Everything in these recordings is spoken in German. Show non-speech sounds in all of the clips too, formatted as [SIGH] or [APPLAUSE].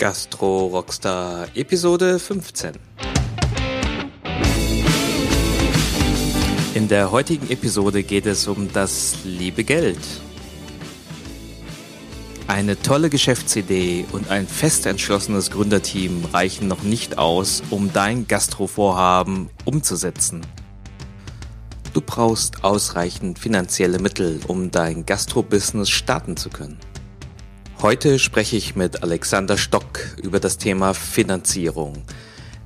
Gastro Rockstar Episode 15. In der heutigen Episode geht es um das liebe Geld. Eine tolle Geschäftsidee und ein fest entschlossenes Gründerteam reichen noch nicht aus, um dein Gastrovorhaben umzusetzen. Du brauchst ausreichend finanzielle Mittel, um dein Gastro-Business starten zu können. Heute spreche ich mit Alexander Stock über das Thema Finanzierung.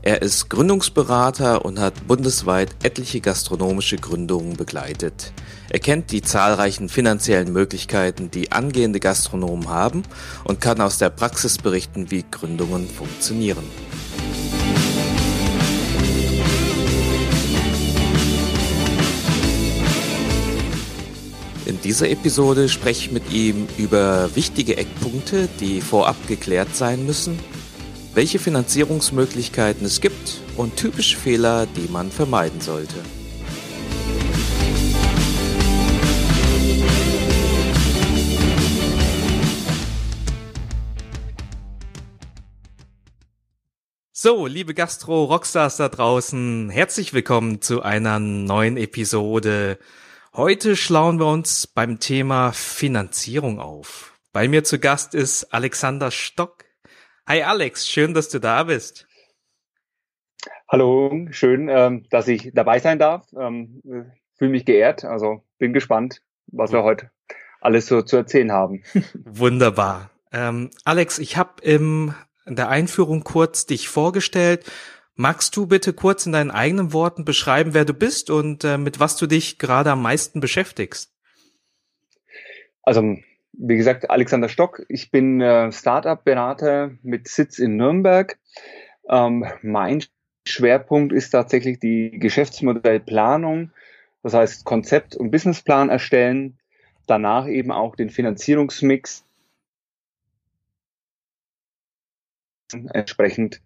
Er ist Gründungsberater und hat bundesweit etliche gastronomische Gründungen begleitet. Er kennt die zahlreichen finanziellen Möglichkeiten, die angehende Gastronomen haben und kann aus der Praxis berichten, wie Gründungen funktionieren. Dieser Episode spreche ich mit ihm über wichtige Eckpunkte, die vorab geklärt sein müssen, welche Finanzierungsmöglichkeiten es gibt und typische Fehler, die man vermeiden sollte. So, liebe Gastro-Rockstars da draußen, herzlich willkommen zu einer neuen Episode Heute schlauen wir uns beim Thema Finanzierung auf. Bei mir zu Gast ist Alexander Stock. Hi Alex, schön, dass du da bist. Hallo, schön, ähm, dass ich dabei sein darf. Ähm, Fühle mich geehrt, also bin gespannt, was wir heute alles so zu erzählen haben. [LAUGHS] Wunderbar. Ähm, Alex, ich habe in der Einführung kurz dich vorgestellt. Magst du bitte kurz in deinen eigenen Worten beschreiben, wer du bist und äh, mit was du dich gerade am meisten beschäftigst? Also, wie gesagt, Alexander Stock. Ich bin äh, Startup-Berater mit Sitz in Nürnberg. Ähm, mein Schwerpunkt ist tatsächlich die Geschäftsmodellplanung, das heißt Konzept- und Businessplan erstellen, danach eben auch den Finanzierungsmix entsprechend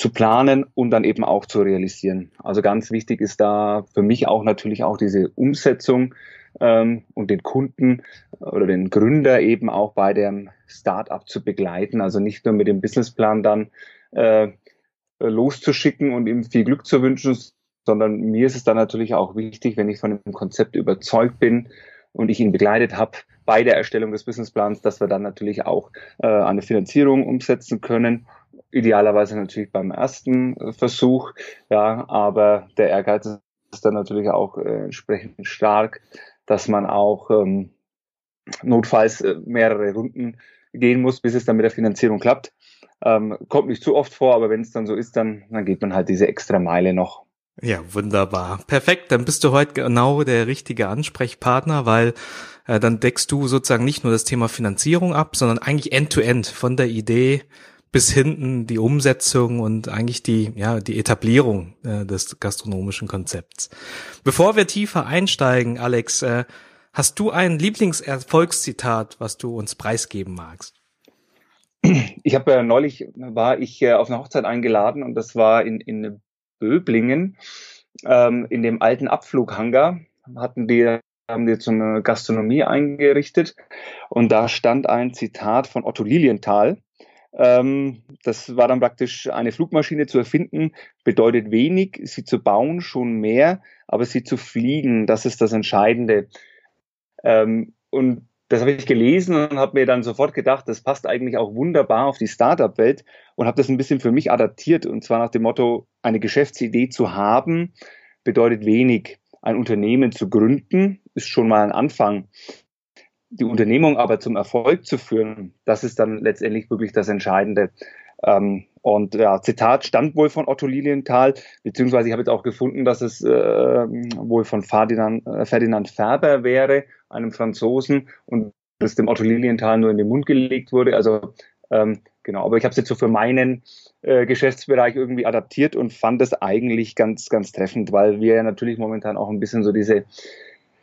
zu planen und dann eben auch zu realisieren. Also ganz wichtig ist da für mich auch natürlich auch diese Umsetzung ähm, und den Kunden oder den Gründer eben auch bei dem Startup zu begleiten. Also nicht nur mit dem Businessplan dann äh, loszuschicken und ihm viel Glück zu wünschen, sondern mir ist es dann natürlich auch wichtig, wenn ich von dem Konzept überzeugt bin und ich ihn begleitet habe bei der Erstellung des Businessplans, dass wir dann natürlich auch äh, eine Finanzierung umsetzen können idealerweise natürlich beim ersten äh, Versuch, ja, aber der Ehrgeiz ist dann natürlich auch äh, entsprechend stark, dass man auch ähm, notfalls äh, mehrere Runden gehen muss, bis es dann mit der Finanzierung klappt. Ähm, kommt nicht zu oft vor, aber wenn es dann so ist, dann, dann geht man halt diese extra Meile noch. Ja, wunderbar. Perfekt. Dann bist du heute genau der richtige Ansprechpartner, weil äh, dann deckst du sozusagen nicht nur das Thema Finanzierung ab, sondern eigentlich end-to-end -end von der Idee bis hinten die Umsetzung und eigentlich die, ja, die Etablierung äh, des gastronomischen Konzepts. Bevor wir tiefer einsteigen, Alex, äh, hast du ein Lieblingserfolgszitat, was du uns preisgeben magst? Ich habe äh, neulich war ich äh, auf eine Hochzeit eingeladen und das war in, in Böblingen ähm, in dem alten Abflughangar hatten die haben die zum Gastronomie eingerichtet und da stand ein Zitat von Otto Lilienthal das war dann praktisch eine Flugmaschine zu erfinden, bedeutet wenig, sie zu bauen schon mehr, aber sie zu fliegen, das ist das Entscheidende. Ähm, und das habe ich gelesen und habe mir dann sofort gedacht, das passt eigentlich auch wunderbar auf die Startup-Welt und habe das ein bisschen für mich adaptiert und zwar nach dem Motto, eine Geschäftsidee zu haben bedeutet wenig. Ein Unternehmen zu gründen ist schon mal ein Anfang die Unternehmung aber zum Erfolg zu führen, das ist dann letztendlich wirklich das Entscheidende. Ähm, und ja, Zitat stammt wohl von Otto Lilienthal, beziehungsweise ich habe jetzt auch gefunden, dass es äh, wohl von Ferdinand, äh, Ferdinand Färber wäre, einem Franzosen, und das dem Otto Lilienthal nur in den Mund gelegt wurde. Also ähm, genau, aber ich habe es jetzt so für meinen äh, Geschäftsbereich irgendwie adaptiert und fand es eigentlich ganz, ganz treffend, weil wir ja natürlich momentan auch ein bisschen so diese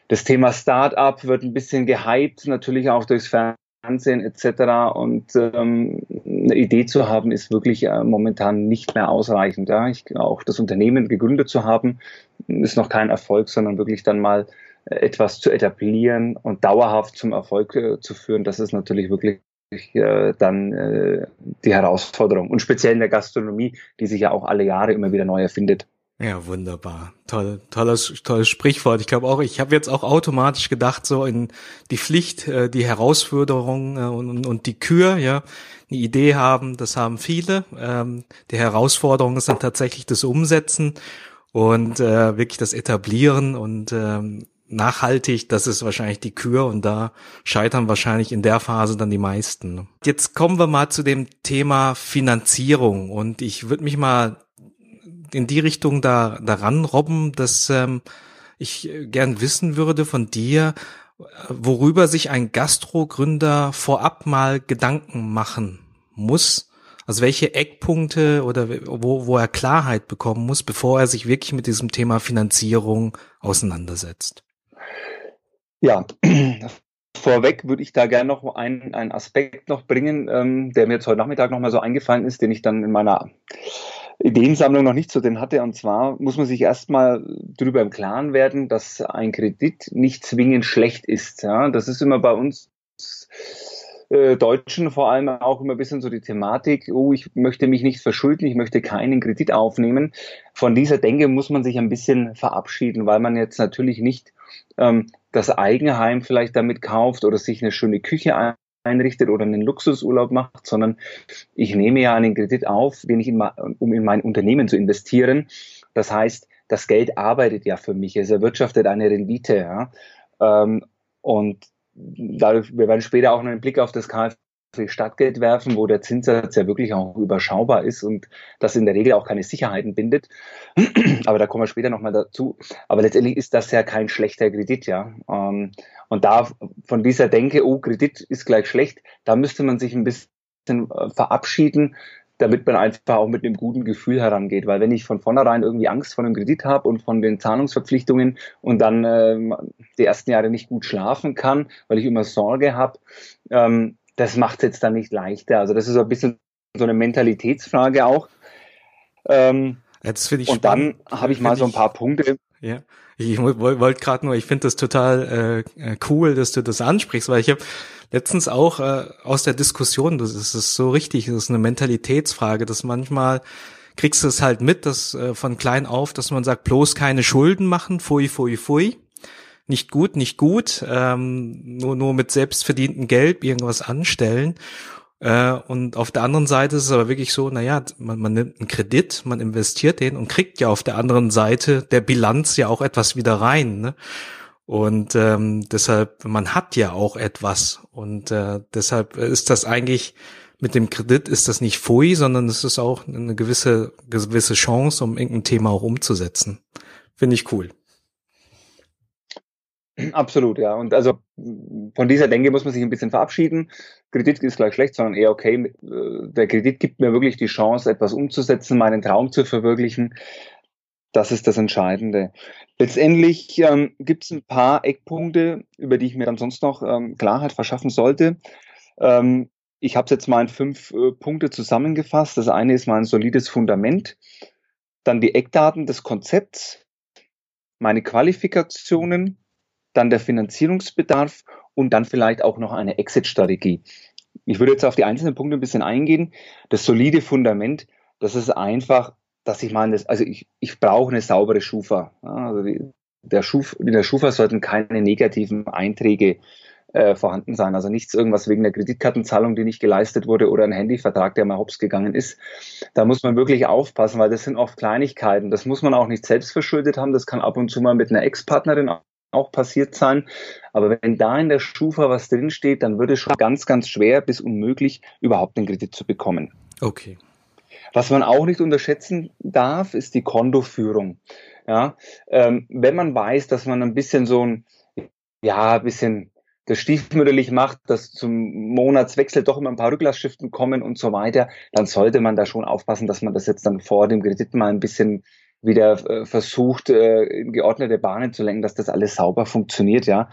das Thema Startup wird ein bisschen gehypt, natürlich auch durchs Fernsehen etc. Und ähm, eine Idee zu haben, ist wirklich äh, momentan nicht mehr ausreichend. Ja. Ich, auch das Unternehmen gegründet zu haben, ist noch kein Erfolg, sondern wirklich dann mal äh, etwas zu etablieren und dauerhaft zum Erfolg äh, zu führen, das ist natürlich wirklich äh, dann äh, die Herausforderung. Und speziell in der Gastronomie, die sich ja auch alle Jahre immer wieder neu erfindet. Ja, wunderbar. Toll, tolles, tolles Sprichwort. Ich glaube auch, ich habe jetzt auch automatisch gedacht, so in die Pflicht, äh, die Herausforderung äh, und, und die Kür, ja, eine Idee haben, das haben viele. Ähm, die Herausforderung ist dann tatsächlich das Umsetzen und äh, wirklich das Etablieren und ähm, nachhaltig, das ist wahrscheinlich die Kür und da scheitern wahrscheinlich in der Phase dann die meisten. Jetzt kommen wir mal zu dem Thema Finanzierung und ich würde mich mal in die Richtung da daran robben, dass ähm, ich gern wissen würde von dir, worüber sich ein Gastrogründer vorab mal Gedanken machen muss. Also welche Eckpunkte oder wo, wo er Klarheit bekommen muss, bevor er sich wirklich mit diesem Thema Finanzierung auseinandersetzt. Ja, [CLEARS THROAT] vorweg würde ich da gerne noch einen, einen Aspekt noch bringen, ähm, der mir jetzt heute Nachmittag nochmal so eingefallen ist, den ich dann in meiner Ideensammlung noch nicht so drin hatte. Und zwar muss man sich erstmal darüber im Klaren werden, dass ein Kredit nicht zwingend schlecht ist. Ja, das ist immer bei uns äh, Deutschen vor allem auch immer ein bisschen so die Thematik, oh, ich möchte mich nicht verschulden, ich möchte keinen Kredit aufnehmen. Von dieser Denke muss man sich ein bisschen verabschieden, weil man jetzt natürlich nicht ähm, das Eigenheim vielleicht damit kauft oder sich eine schöne Küche einrichtet oder einen Luxusurlaub macht, sondern ich nehme ja einen Kredit auf, den ich in, um in mein Unternehmen zu investieren. Das heißt, das Geld arbeitet ja für mich, es erwirtschaftet eine Rendite. Ja? Ähm, und dadurch, wir werden später auch noch einen Blick auf das KfW Stadtgeld werfen, wo der Zinssatz ja wirklich auch überschaubar ist und das in der Regel auch keine Sicherheiten bindet. [CLEARS THROAT] Aber da kommen wir später nochmal dazu. Aber letztendlich ist das ja kein schlechter Kredit, ja. Ähm, und da von dieser Denke, oh, Kredit ist gleich schlecht, da müsste man sich ein bisschen äh, verabschieden, damit man einfach auch mit einem guten Gefühl herangeht. Weil wenn ich von vornherein irgendwie Angst vor einem Kredit habe und von den Zahlungsverpflichtungen und dann äh, die ersten Jahre nicht gut schlafen kann, weil ich immer Sorge habe, ähm, das macht es jetzt dann nicht leichter. Also das ist so ein bisschen so eine Mentalitätsfrage auch. Ähm, das ich und dann habe ich mal so ein paar Punkte. Ja, ich wollte gerade nur, ich finde das total äh, cool, dass du das ansprichst, weil ich habe letztens auch äh, aus der Diskussion, das ist, das ist so richtig, das ist eine Mentalitätsfrage, dass manchmal kriegst du es halt mit, dass äh, von klein auf, dass man sagt, bloß keine Schulden machen, fui, fui, fui nicht gut, nicht gut, ähm, nur, nur mit selbstverdientem Geld irgendwas anstellen. Äh, und auf der anderen Seite ist es aber wirklich so, naja, man, man nimmt einen Kredit, man investiert den und kriegt ja auf der anderen Seite der Bilanz ja auch etwas wieder rein. Ne? Und ähm, deshalb, man hat ja auch etwas. Und äh, deshalb ist das eigentlich, mit dem Kredit ist das nicht Pfui, sondern es ist auch eine gewisse, gewisse Chance, um irgendein Thema auch umzusetzen. Finde ich cool. Absolut, ja. Und also von dieser Denke muss man sich ein bisschen verabschieden. Kredit ist gleich schlecht, sondern eher okay. Äh, der Kredit gibt mir wirklich die Chance, etwas umzusetzen, meinen Traum zu verwirklichen. Das ist das Entscheidende. Letztendlich ähm, gibt es ein paar Eckpunkte, über die ich mir dann sonst noch ähm, Klarheit verschaffen sollte. Ähm, ich habe es jetzt mal in fünf äh, Punkte zusammengefasst. Das eine ist mal ein solides Fundament, dann die Eckdaten des Konzepts, meine Qualifikationen, dann der Finanzierungsbedarf und dann vielleicht auch noch eine Exit-Strategie. Ich würde jetzt auf die einzelnen Punkte ein bisschen eingehen. Das solide Fundament, das ist einfach, dass ich meine, also ich, ich brauche eine saubere Schufa. Also die, der Schuf, in der Schufa sollten keine negativen Einträge äh, vorhanden sein. Also nichts irgendwas wegen der Kreditkartenzahlung, die nicht geleistet wurde oder ein Handyvertrag, der mal hops gegangen ist. Da muss man wirklich aufpassen, weil das sind oft Kleinigkeiten. Das muss man auch nicht selbst verschuldet haben. Das kann ab und zu mal mit einer Ex-Partnerin auch passiert sein. Aber wenn da in der Schufa was drinsteht, dann würde es schon ganz, ganz schwer bis unmöglich, überhaupt den Kredit zu bekommen. Okay. Was man auch nicht unterschätzen darf, ist die Kontoführung. Ja, ähm, wenn man weiß, dass man ein bisschen so ein, ja, ein bisschen das stiefmütterlich macht, dass zum Monatswechsel doch immer ein paar Rücklassschriften kommen und so weiter, dann sollte man da schon aufpassen, dass man das jetzt dann vor dem Kredit mal ein bisschen wieder äh, versucht, äh, in geordnete Bahnen zu lenken, dass das alles sauber funktioniert, ja.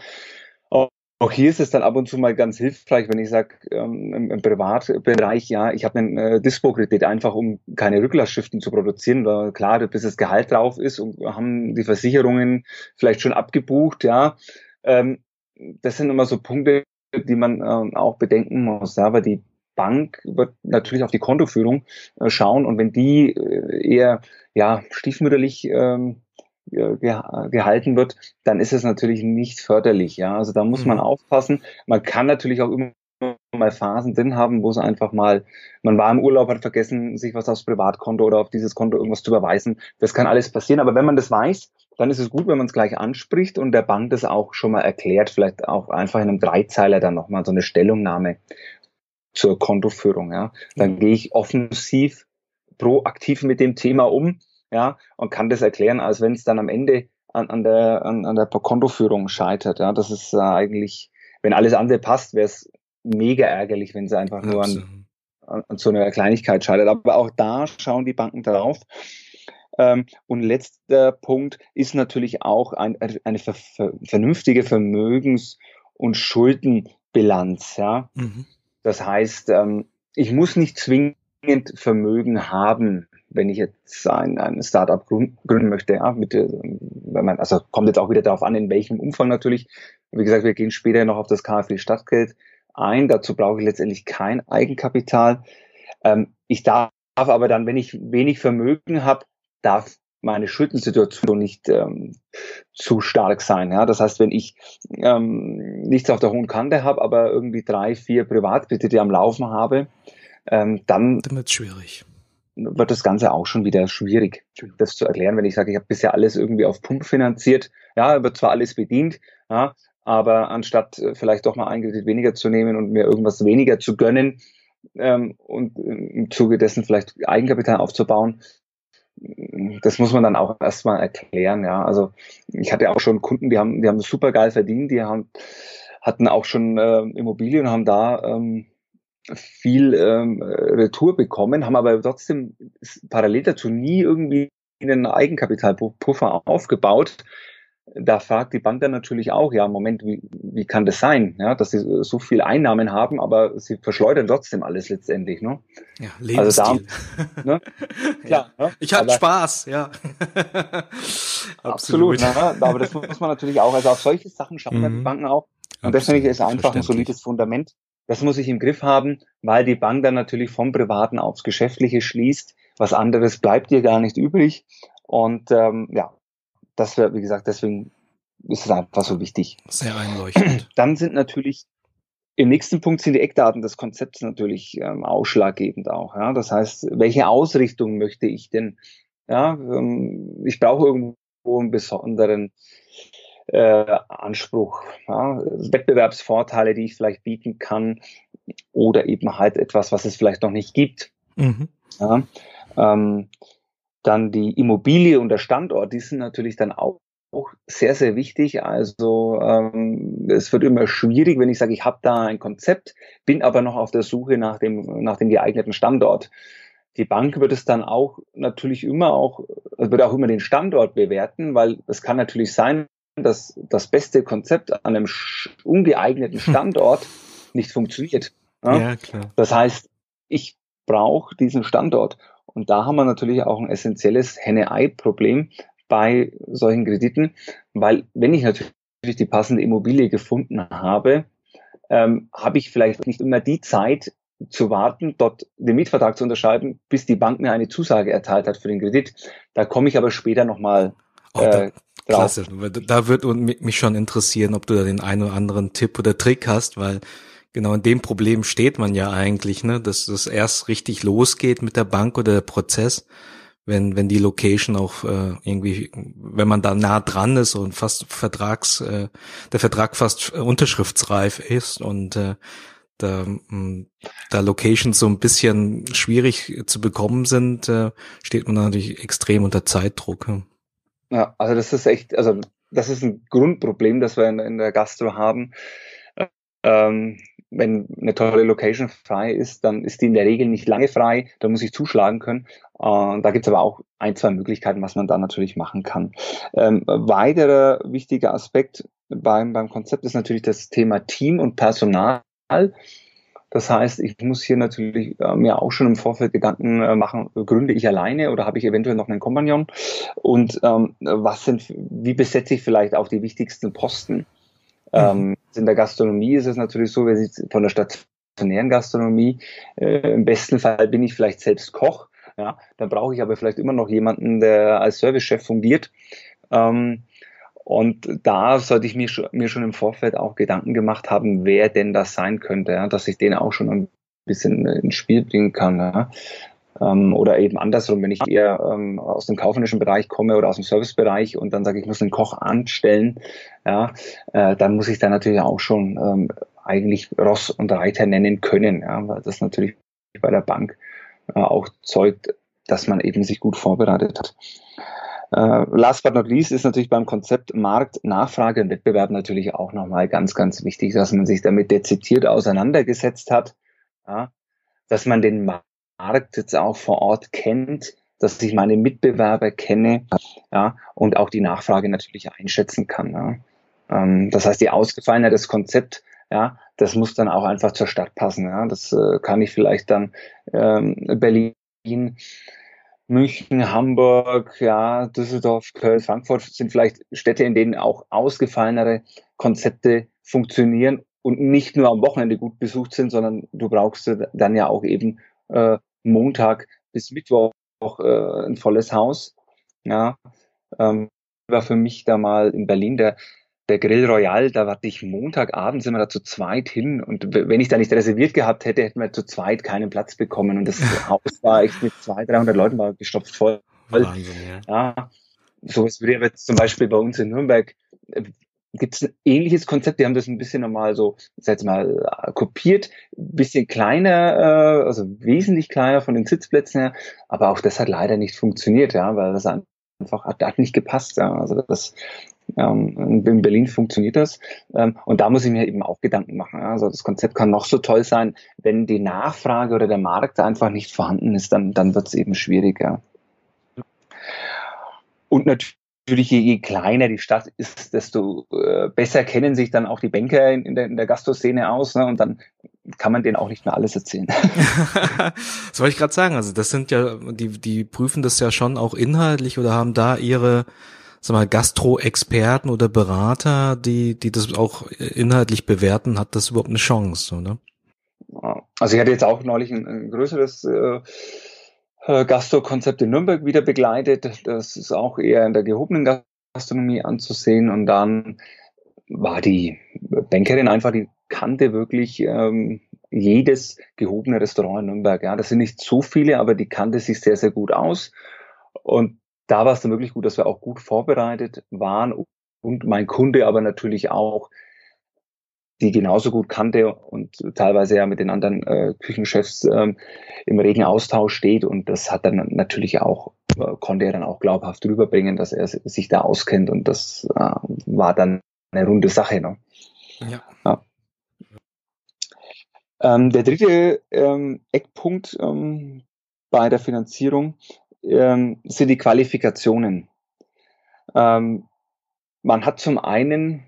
Auch hier ist es dann ab und zu mal ganz hilfreich, wenn ich sage, ähm, im, Privatbereich, ja, ich habe einen äh, Dispo-Kredit einfach, um keine Rücklassschriften zu produzieren, weil klar, bis das Gehalt drauf ist und haben die Versicherungen vielleicht schon abgebucht, ja. Ähm, das sind immer so Punkte, die man äh, auch bedenken muss. Ja, weil die Bank wird natürlich auf die Kontoführung äh, schauen und wenn die äh, eher ja stiefmütterlich ähm, gehalten wird, dann ist es natürlich nicht förderlich. Ja, also da muss mhm. man aufpassen. Man kann natürlich auch immer mal Phasen drin haben, wo es einfach mal, man war im Urlaub, hat vergessen, sich was aufs Privatkonto oder auf dieses Konto irgendwas zu überweisen. Das kann alles passieren. Aber wenn man das weiß, dann ist es gut, wenn man es gleich anspricht und der Bank das auch schon mal erklärt, vielleicht auch einfach in einem Dreizeiler dann nochmal so eine Stellungnahme zur Kontoführung. Ja. Dann mhm. gehe ich offensiv, proaktiv mit dem Thema um ja, und kann das erklären, als wenn es dann am Ende an, an der, an, an der Kontoführung scheitert. Ja. Das ist äh, eigentlich, wenn alles andere passt, wäre es mega ärgerlich, wenn sie einfach nur an, an, an so einer Kleinigkeit scheitert. Aber auch da schauen die Banken drauf. Ähm, und letzter Punkt ist natürlich auch ein, eine ver, ver, vernünftige Vermögens- und Schuldenbilanz. Ja? Mhm. Das heißt, ähm, ich muss nicht zwingend Vermögen haben, wenn ich jetzt ein, ein Startup gründen möchte. Ja? Mit, wenn man, also kommt jetzt auch wieder darauf an, in welchem Umfang natürlich. Wie gesagt, wir gehen später noch auf das KfW Stadtgeld ein. Dazu brauche ich letztendlich kein Eigenkapital. Ähm, ich darf aber dann, wenn ich wenig Vermögen habe, darf meine Schuldensituation nicht ähm, zu stark sein. Ja? Das heißt, wenn ich ähm, nichts auf der hohen Kante habe, aber irgendwie drei, vier Privatkredite am Laufen habe, ähm, dann, dann wird schwierig. Wird das Ganze auch schon wieder schwierig, das zu erklären, wenn ich sage, ich habe bisher alles irgendwie auf Pump finanziert. Ja, wird zwar alles bedient, ja, aber anstatt äh, vielleicht doch mal ein Kredit weniger zu nehmen und mir irgendwas weniger zu gönnen ähm, und im Zuge dessen vielleicht Eigenkapital aufzubauen, das muss man dann auch erstmal erklären, ja. Also ich hatte auch schon Kunden, die haben, die haben super geil verdient, die haben, hatten auch schon äh, Immobilien und haben da ähm, viel ähm, Retour bekommen, haben aber trotzdem parallel dazu nie irgendwie einen Eigenkapitalpuffer aufgebaut, da fragt die Bank dann natürlich auch, ja, Moment, wie, wie kann das sein, ja, dass sie so viel Einnahmen haben, aber sie verschleudern trotzdem alles letztendlich, ne? Ja, Lebensstil. Also da, ne? Klar, [LAUGHS] ja. Ne? Ich hatte Spaß, ja. [LAUGHS] absolut, ne? aber das muss man natürlich auch, also auf solche Sachen schauen mhm. die Banken auch. Und das finde ich ist einfach ein solides Fundament. Das muss ich im Griff haben, weil die Bank dann natürlich vom Privaten aufs Geschäftliche schließt. Was anderes bleibt dir gar nicht übrig. Und ähm, ja, das wäre, wie gesagt, deswegen ist es einfach so wichtig. Sehr einleuchtend. [CLEARS THROAT] Dann sind natürlich im nächsten Punkt sind die Eckdaten des Konzepts natürlich ähm, ausschlaggebend auch. Ja? Das heißt, welche Ausrichtung möchte ich denn? Ja, ähm, ich brauche irgendwo einen besonderen äh, Anspruch, ja? Wettbewerbsvorteile, die ich vielleicht bieten kann, oder eben halt etwas, was es vielleicht noch nicht gibt. Mhm. Ja? Ähm, dann die Immobilie und der Standort, die sind natürlich dann auch sehr, sehr wichtig. Also ähm, es wird immer schwierig, wenn ich sage, ich habe da ein Konzept, bin aber noch auf der Suche nach dem, nach dem geeigneten Standort. Die Bank wird es dann auch natürlich immer auch, wird auch immer den Standort bewerten, weil es kann natürlich sein, dass das beste Konzept an einem ungeeigneten [LAUGHS] Standort nicht funktioniert. Ja? ja, klar. Das heißt, ich brauche diesen Standort. Und da haben wir natürlich auch ein essentielles Henne-Ei-Problem bei solchen Krediten, weil wenn ich natürlich die passende Immobilie gefunden habe, ähm, habe ich vielleicht nicht immer die Zeit zu warten, dort den Mietvertrag zu unterschreiben, bis die Bank mir eine Zusage erteilt hat für den Kredit. Da komme ich aber später nochmal oh, äh, Klasse. Da wird mich schon interessieren, ob du da den einen oder anderen Tipp oder Trick hast, weil Genau, in dem Problem steht man ja eigentlich, ne, dass das erst richtig losgeht mit der Bank oder der Prozess, wenn wenn die Location auch äh, irgendwie, wenn man da nah dran ist und fast Vertrags, äh, der Vertrag fast unterschriftsreif ist und äh, da, hm, da Locations so ein bisschen schwierig zu bekommen sind, äh, steht man natürlich extrem unter Zeitdruck. Ja, also das ist echt, also das ist ein Grundproblem, das wir in, in der Gastro haben. Ähm, wenn eine tolle Location frei ist, dann ist die in der Regel nicht lange frei, da muss ich zuschlagen können. Äh, da gibt es aber auch ein, zwei Möglichkeiten, was man da natürlich machen kann. Ähm, weiterer wichtiger Aspekt beim, beim Konzept ist natürlich das Thema Team und Personal. Das heißt, ich muss hier natürlich äh, mir auch schon im Vorfeld Gedanken äh, machen, gründe ich alleine oder habe ich eventuell noch einen Kompagnon? Und ähm, was sind, wie besetze ich vielleicht auch die wichtigsten Posten? Ähm, in der Gastronomie ist es natürlich so, wir sind von der stationären Gastronomie, äh, im besten Fall bin ich vielleicht selbst Koch, ja, dann brauche ich aber vielleicht immer noch jemanden, der als Servicechef fungiert. Ähm, und da sollte ich mir schon, mir schon im Vorfeld auch Gedanken gemacht haben, wer denn das sein könnte, ja, dass ich den auch schon ein bisschen ins Spiel bringen kann. Ja. Ähm, oder eben andersrum, wenn ich eher ähm, aus dem kaufmännischen Bereich komme oder aus dem Servicebereich und dann sage ich, muss einen Koch anstellen, ja, äh, dann muss ich da natürlich auch schon ähm, eigentlich Ross und Reiter nennen können, ja, weil das natürlich bei der Bank äh, auch zeugt, dass man eben sich gut vorbereitet hat. Uh, last but not least ist natürlich beim Konzept Markt, Nachfrage und Wettbewerb natürlich auch nochmal ganz, ganz wichtig, dass man sich damit dezidiert auseinandergesetzt hat, ja, dass man den Markt jetzt auch vor Ort kennt, dass ich meine Mitbewerber kenne ja, und auch die Nachfrage natürlich einschätzen kann. Ja. Ähm, das heißt, die Ausgefallenheit des Konzept, ja, das muss dann auch einfach zur Stadt passen. Ja. Das äh, kann ich vielleicht dann ähm, Berlin, München, Hamburg, ja, Düsseldorf, Köln, Frankfurt sind vielleicht Städte, in denen auch ausgefallenere Konzepte funktionieren und nicht nur am Wochenende gut besucht sind, sondern du brauchst dann ja auch eben äh, Montag bis Mittwoch äh, ein volles Haus. Ja, ähm, war für mich da mal in Berlin der der Grill Royal, da warte ich Montagabend, sind wir da zu zweit hin und wenn ich da nicht reserviert gehabt hätte, hätten wir zu zweit keinen Platz bekommen und das [LAUGHS] Haus war echt mit 200, 300 Leuten war gestopft voll. Wahnsinn, ja. ja. Sowas würde jetzt zum Beispiel bei uns in Nürnberg äh, gibt es ein ähnliches Konzept, die haben das ein bisschen nochmal so, sag jetzt mal, äh, kopiert, bisschen kleiner, äh, also wesentlich kleiner von den Sitzplätzen her, aber auch das hat leider nicht funktioniert, ja, weil das einfach hat, hat nicht gepasst, ja, also das, ähm, in Berlin funktioniert das. Ähm, und da muss ich mir eben auch Gedanken machen. Ja. Also das Konzept kann noch so toll sein, wenn die Nachfrage oder der Markt einfach nicht vorhanden ist, dann, dann wird es eben schwieriger. Und natürlich natürlich, je, je kleiner die Stadt ist, desto äh, besser kennen sich dann auch die Banker in, in der, in der Gastoszene aus. Ne? Und dann kann man denen auch nicht mehr alles erzählen. [LAUGHS] [LAUGHS] das wollte ich gerade sagen. Also das sind ja, die, die prüfen das ja schon auch inhaltlich oder haben da ihre sag mal, Gastro-Experten oder Berater, die, die das auch inhaltlich bewerten, hat das überhaupt eine Chance, oder? Also ich hatte jetzt auch neulich ein, ein größeres äh, äh, Gastro-Konzept in Nürnberg wieder begleitet. Das ist auch eher in der gehobenen Gastronomie anzusehen. Und dann war die Bankerin einfach, die kannte wirklich ähm, jedes gehobene Restaurant in Nürnberg. Ja, das sind nicht so viele, aber die kannte sich sehr, sehr gut aus. Und da war es dann wirklich gut, dass wir auch gut vorbereitet waren und mein Kunde aber natürlich auch die genauso gut kannte und teilweise ja mit den anderen äh, Küchenchefs ähm, im regen Austausch steht. Und das hat dann natürlich auch, äh, konnte er dann auch glaubhaft rüberbringen, dass er sich da auskennt. Und das äh, war dann eine runde Sache. Ne? Ja. ja. Ähm, der dritte ähm, Eckpunkt ähm, bei der Finanzierung ähm, sind die Qualifikationen. Ähm, man hat zum einen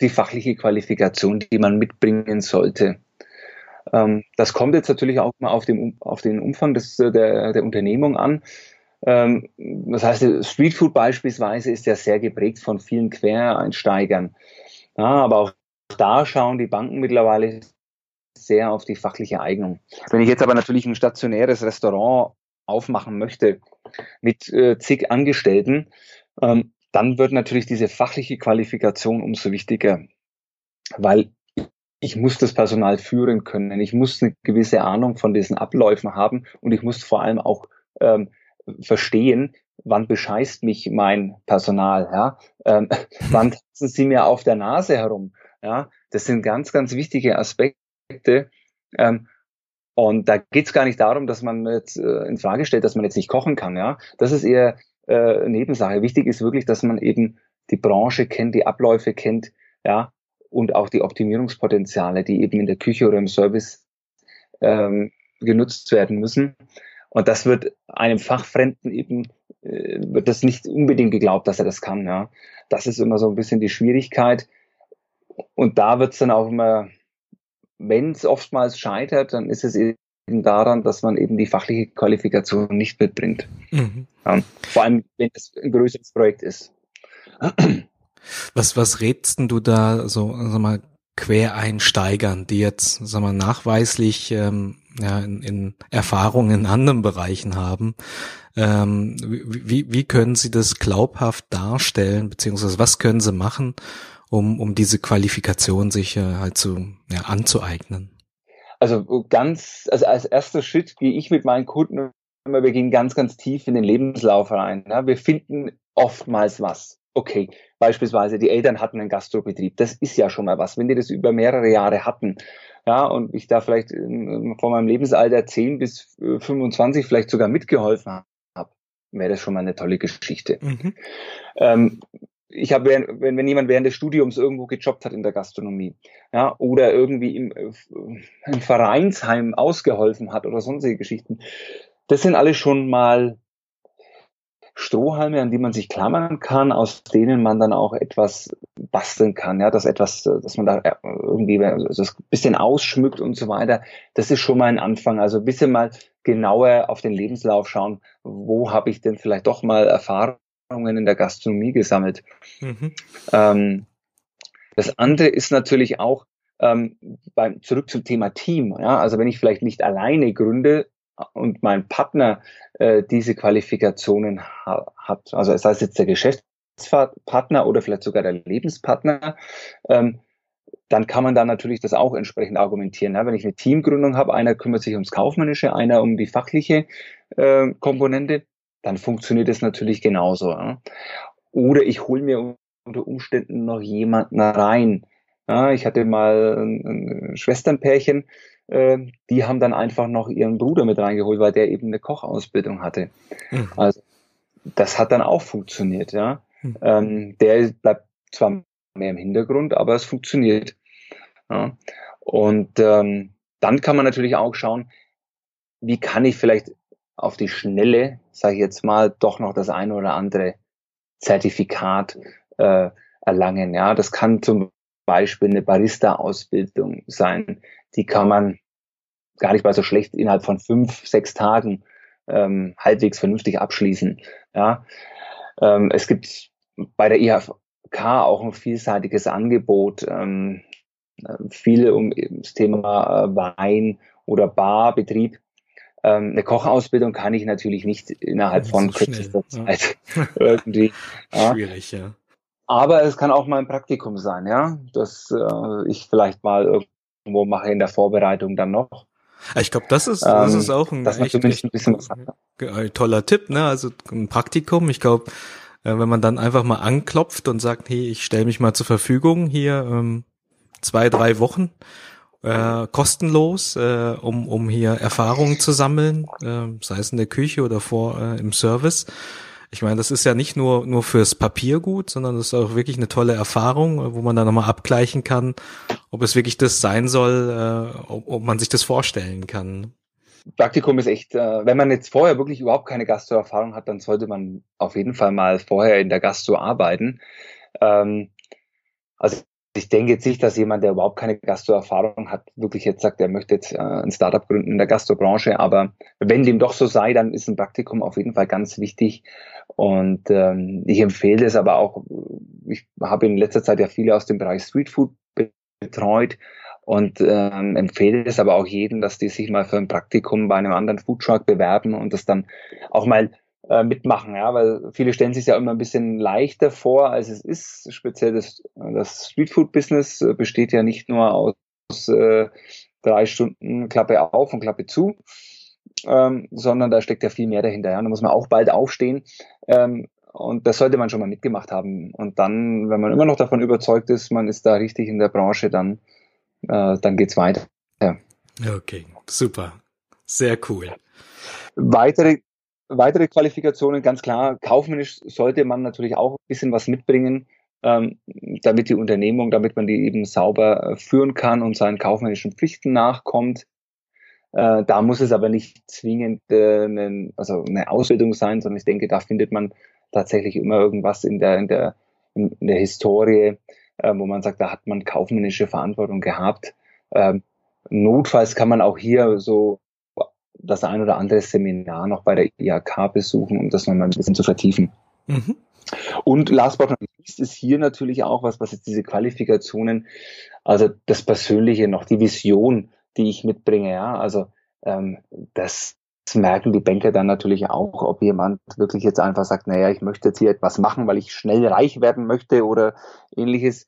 die fachliche Qualifikation, die man mitbringen sollte. Ähm, das kommt jetzt natürlich auch mal auf den, auf den Umfang des, äh, der, der Unternehmung an. Ähm, das heißt, Streetfood beispielsweise ist ja sehr geprägt von vielen Quereinsteigern. Ja, aber auch da schauen die Banken mittlerweile sehr auf die fachliche Eignung. Wenn ich jetzt aber natürlich ein stationäres Restaurant aufmachen möchte mit äh, zig Angestellten, ähm, dann wird natürlich diese fachliche Qualifikation umso wichtiger, weil ich muss das Personal führen können. Ich muss eine gewisse Ahnung von diesen Abläufen haben und ich muss vor allem auch ähm, verstehen, wann bescheißt mich mein Personal, ja? Ähm, [LAUGHS] wann tanzen sie mir auf der Nase herum, ja? Das sind ganz, ganz wichtige Aspekte. Ähm, und da geht es gar nicht darum, dass man jetzt äh, in Frage stellt, dass man jetzt nicht kochen kann, ja? Das ist eher äh, Nebensache. Wichtig ist wirklich, dass man eben die Branche kennt, die Abläufe kennt, ja, und auch die Optimierungspotenziale, die eben in der Küche oder im Service ähm, genutzt werden müssen. Und das wird einem Fachfremden eben, äh, wird das nicht unbedingt geglaubt, dass er das kann. Ja. Das ist immer so ein bisschen die Schwierigkeit. Und da wird es dann auch immer, wenn es oftmals scheitert, dann ist es eben daran, dass man eben die fachliche Qualifikation nicht mitbringt. Mhm. Ja, vor allem, wenn es ein größeres Projekt ist. Was, was rätst du da so, sag mal, Quereinsteigern, die jetzt, sag mal, nachweislich ähm, ja, in, in Erfahrungen in anderen Bereichen haben? Ähm, wie, wie können sie das glaubhaft darstellen, beziehungsweise was können sie machen, um, um diese Qualifikation sich äh, halt zu, ja, anzueignen? Also ganz, also als erster Schritt gehe ich mit meinen Kunden immer, wir gehen ganz, ganz tief in den Lebenslauf rein. Ja? Wir finden oftmals was. Okay, beispielsweise die Eltern hatten einen Gastrobetrieb. Das ist ja schon mal was. Wenn die das über mehrere Jahre hatten, ja, und ich da vielleicht von meinem Lebensalter 10 bis 25 vielleicht sogar mitgeholfen habe, wäre das schon mal eine tolle Geschichte. Mhm. Ähm, ich habe, wenn, wenn jemand während des Studiums irgendwo gejobbt hat in der Gastronomie, ja, oder irgendwie im, äh, im Vereinsheim ausgeholfen hat oder sonstige Geschichten, das sind alles schon mal Strohhalme, an die man sich klammern kann, aus denen man dann auch etwas basteln kann, ja, dass etwas, dass man da irgendwie das bisschen ausschmückt und so weiter. Das ist schon mal ein Anfang. Also ein bisschen mal genauer auf den Lebenslauf schauen, wo habe ich denn vielleicht doch mal Erfahrungen in der Gastronomie gesammelt. Mhm. Ähm, das andere ist natürlich auch ähm, beim, zurück zum Thema Team. Ja, also wenn ich vielleicht nicht alleine gründe, und mein Partner äh, diese Qualifikationen ha hat, also sei es jetzt der Geschäftspartner oder vielleicht sogar der Lebenspartner, ähm, dann kann man da natürlich das auch entsprechend argumentieren. Ja? Wenn ich eine Teamgründung habe, einer kümmert sich ums Kaufmännische, einer um die fachliche äh, Komponente, dann funktioniert es natürlich genauso. Ja? Oder ich hole mir unter Umständen noch jemanden rein. Ja, ich hatte mal ein, ein Schwesternpärchen, äh, die haben dann einfach noch ihren Bruder mit reingeholt, weil der eben eine Kochausbildung hatte. Mhm. Also das hat dann auch funktioniert, ja. Mhm. Ähm, der bleibt zwar mehr im Hintergrund, aber es funktioniert. Ja. Und ähm, dann kann man natürlich auch schauen, wie kann ich vielleicht auf die Schnelle, sage ich jetzt mal, doch noch das eine oder andere Zertifikat äh, erlangen. Ja, das kann zum Beispiel eine Barista-Ausbildung sein. Die kann man gar nicht mal so schlecht innerhalb von fünf, sechs Tagen ähm, halbwegs vernünftig abschließen. Ja, ähm, es gibt bei der IHK auch ein vielseitiges Angebot, ähm, viele um das Thema äh, Wein oder Barbetrieb. Ähm, eine Kochausbildung kann ich natürlich nicht innerhalb von so kürzester Zeit ja. [LAUGHS] irgendwie. Ja. Schwierig, ja. Aber es kann auch mal ein Praktikum sein, ja, dass äh, ich vielleicht mal irgendwo mache in der Vorbereitung dann noch. Ich glaube, das ist, das ist ähm, auch ein, echt, echt, ein bisschen ein toller Tipp, ne? Also ein Praktikum. Ich glaube, äh, wenn man dann einfach mal anklopft und sagt, hey, ich stelle mich mal zur Verfügung hier ähm, zwei, drei Wochen äh, kostenlos, äh, um, um hier Erfahrungen zu sammeln, äh, sei es in der Küche oder vor äh, im Service ich meine, das ist ja nicht nur, nur fürs Papier gut, sondern das ist auch wirklich eine tolle Erfahrung, wo man dann nochmal abgleichen kann, ob es wirklich das sein soll, äh, ob, ob man sich das vorstellen kann. Praktikum ist echt, äh, wenn man jetzt vorher wirklich überhaupt keine Gastro-Erfahrung hat, dann sollte man auf jeden Fall mal vorher in der Gastro arbeiten. Ähm, also ich denke jetzt nicht, dass jemand, der überhaupt keine Gastro-Erfahrung hat, wirklich jetzt sagt, er möchte jetzt äh, ein Startup gründen in der Gastrobranche. Aber wenn dem doch so sei, dann ist ein Praktikum auf jeden Fall ganz wichtig. Und ähm, ich empfehle es aber auch, ich habe in letzter Zeit ja viele aus dem Bereich Streetfood betreut und ähm, empfehle es aber auch jedem, dass die sich mal für ein Praktikum bei einem anderen Foodtruck bewerben und das dann auch mal äh, mitmachen, ja, weil viele stellen sich ja immer ein bisschen leichter vor, als es ist. Speziell das, das Streetfood-Business äh, besteht ja nicht nur aus äh, drei Stunden Klappe auf und Klappe zu, ähm, sondern da steckt ja viel mehr dahinter. Ja. Da muss man auch bald aufstehen. Ähm, und das sollte man schon mal mitgemacht haben. Und dann, wenn man immer noch davon überzeugt ist, man ist da richtig in der Branche, dann, äh, dann geht's weiter. Ja. Okay, super. Sehr cool. Weitere weitere Qualifikationen, ganz klar, kaufmännisch sollte man natürlich auch ein bisschen was mitbringen, ähm, damit die Unternehmung, damit man die eben sauber äh, führen kann und seinen kaufmännischen Pflichten nachkommt. Äh, da muss es aber nicht zwingend äh, eine, also eine Ausbildung sein, sondern ich denke, da findet man tatsächlich immer irgendwas in der, in der, in der Historie, äh, wo man sagt, da hat man kaufmännische Verantwortung gehabt. Ähm, notfalls kann man auch hier so das ein oder andere Seminar noch bei der IHK besuchen, um das nochmal ein bisschen zu vertiefen. Mhm. Und last but not least ist hier natürlich auch was, was jetzt diese Qualifikationen, also das Persönliche noch, die Vision, die ich mitbringe, ja, also ähm, das merken die Banker dann natürlich auch, ob jemand wirklich jetzt einfach sagt, naja, ich möchte jetzt hier etwas machen, weil ich schnell reich werden möchte oder ähnliches.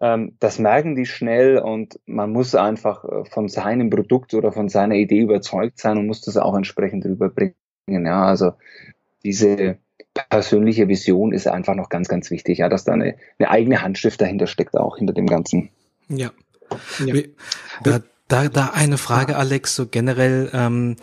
Ähm, das merken die schnell und man muss einfach äh, von seinem Produkt oder von seiner Idee überzeugt sein und muss das auch entsprechend rüberbringen. Ja, also diese persönliche Vision ist einfach noch ganz, ganz wichtig, ja, dass da eine, eine eigene Handschrift dahinter steckt, auch hinter dem Ganzen. Ja. ja. Da, da, da eine Frage, Alex, so generell, ähm,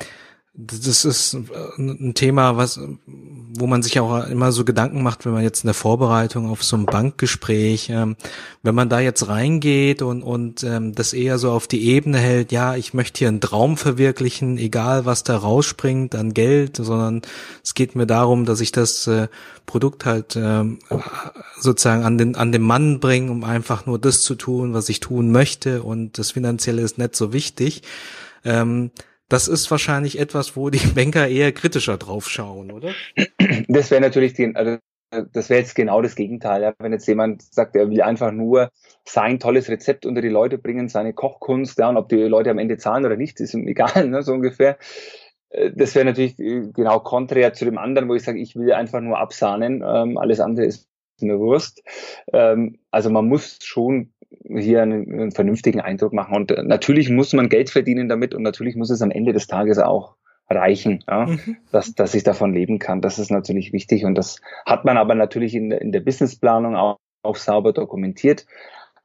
das ist ein Thema, was, wo man sich auch immer so Gedanken macht, wenn man jetzt in der Vorbereitung auf so ein Bankgespräch, ähm, wenn man da jetzt reingeht und, und ähm, das eher so auf die Ebene hält, ja, ich möchte hier einen Traum verwirklichen, egal was da rausspringt an Geld, sondern es geht mir darum, dass ich das äh, Produkt halt äh, sozusagen an den, an den Mann bringe, um einfach nur das zu tun, was ich tun möchte und das Finanzielle ist nicht so wichtig. Ähm, das ist wahrscheinlich etwas, wo die [LAUGHS] Banker eher kritischer drauf schauen, oder? Das wäre natürlich die, also das wäre jetzt genau das Gegenteil. Ja. Wenn jetzt jemand sagt, er will einfach nur sein tolles Rezept unter die Leute bringen, seine Kochkunst, ja, und ob die Leute am Ende zahlen oder nicht, ist ihm [LAUGHS] egal, ne, so ungefähr. Äh, das wäre natürlich äh, genau konträr zu dem anderen, wo ich sage, ich will einfach nur absahnen, ähm, alles andere ist mir Wurst. Ähm, also man muss schon hier einen, einen vernünftigen Eindruck machen. Und äh, natürlich muss man Geld verdienen damit und natürlich muss es am Ende des Tages auch reichen, ja, mhm. dass, dass ich davon leben kann. Das ist natürlich wichtig und das hat man aber natürlich in, in der Businessplanung auch, auch sauber dokumentiert,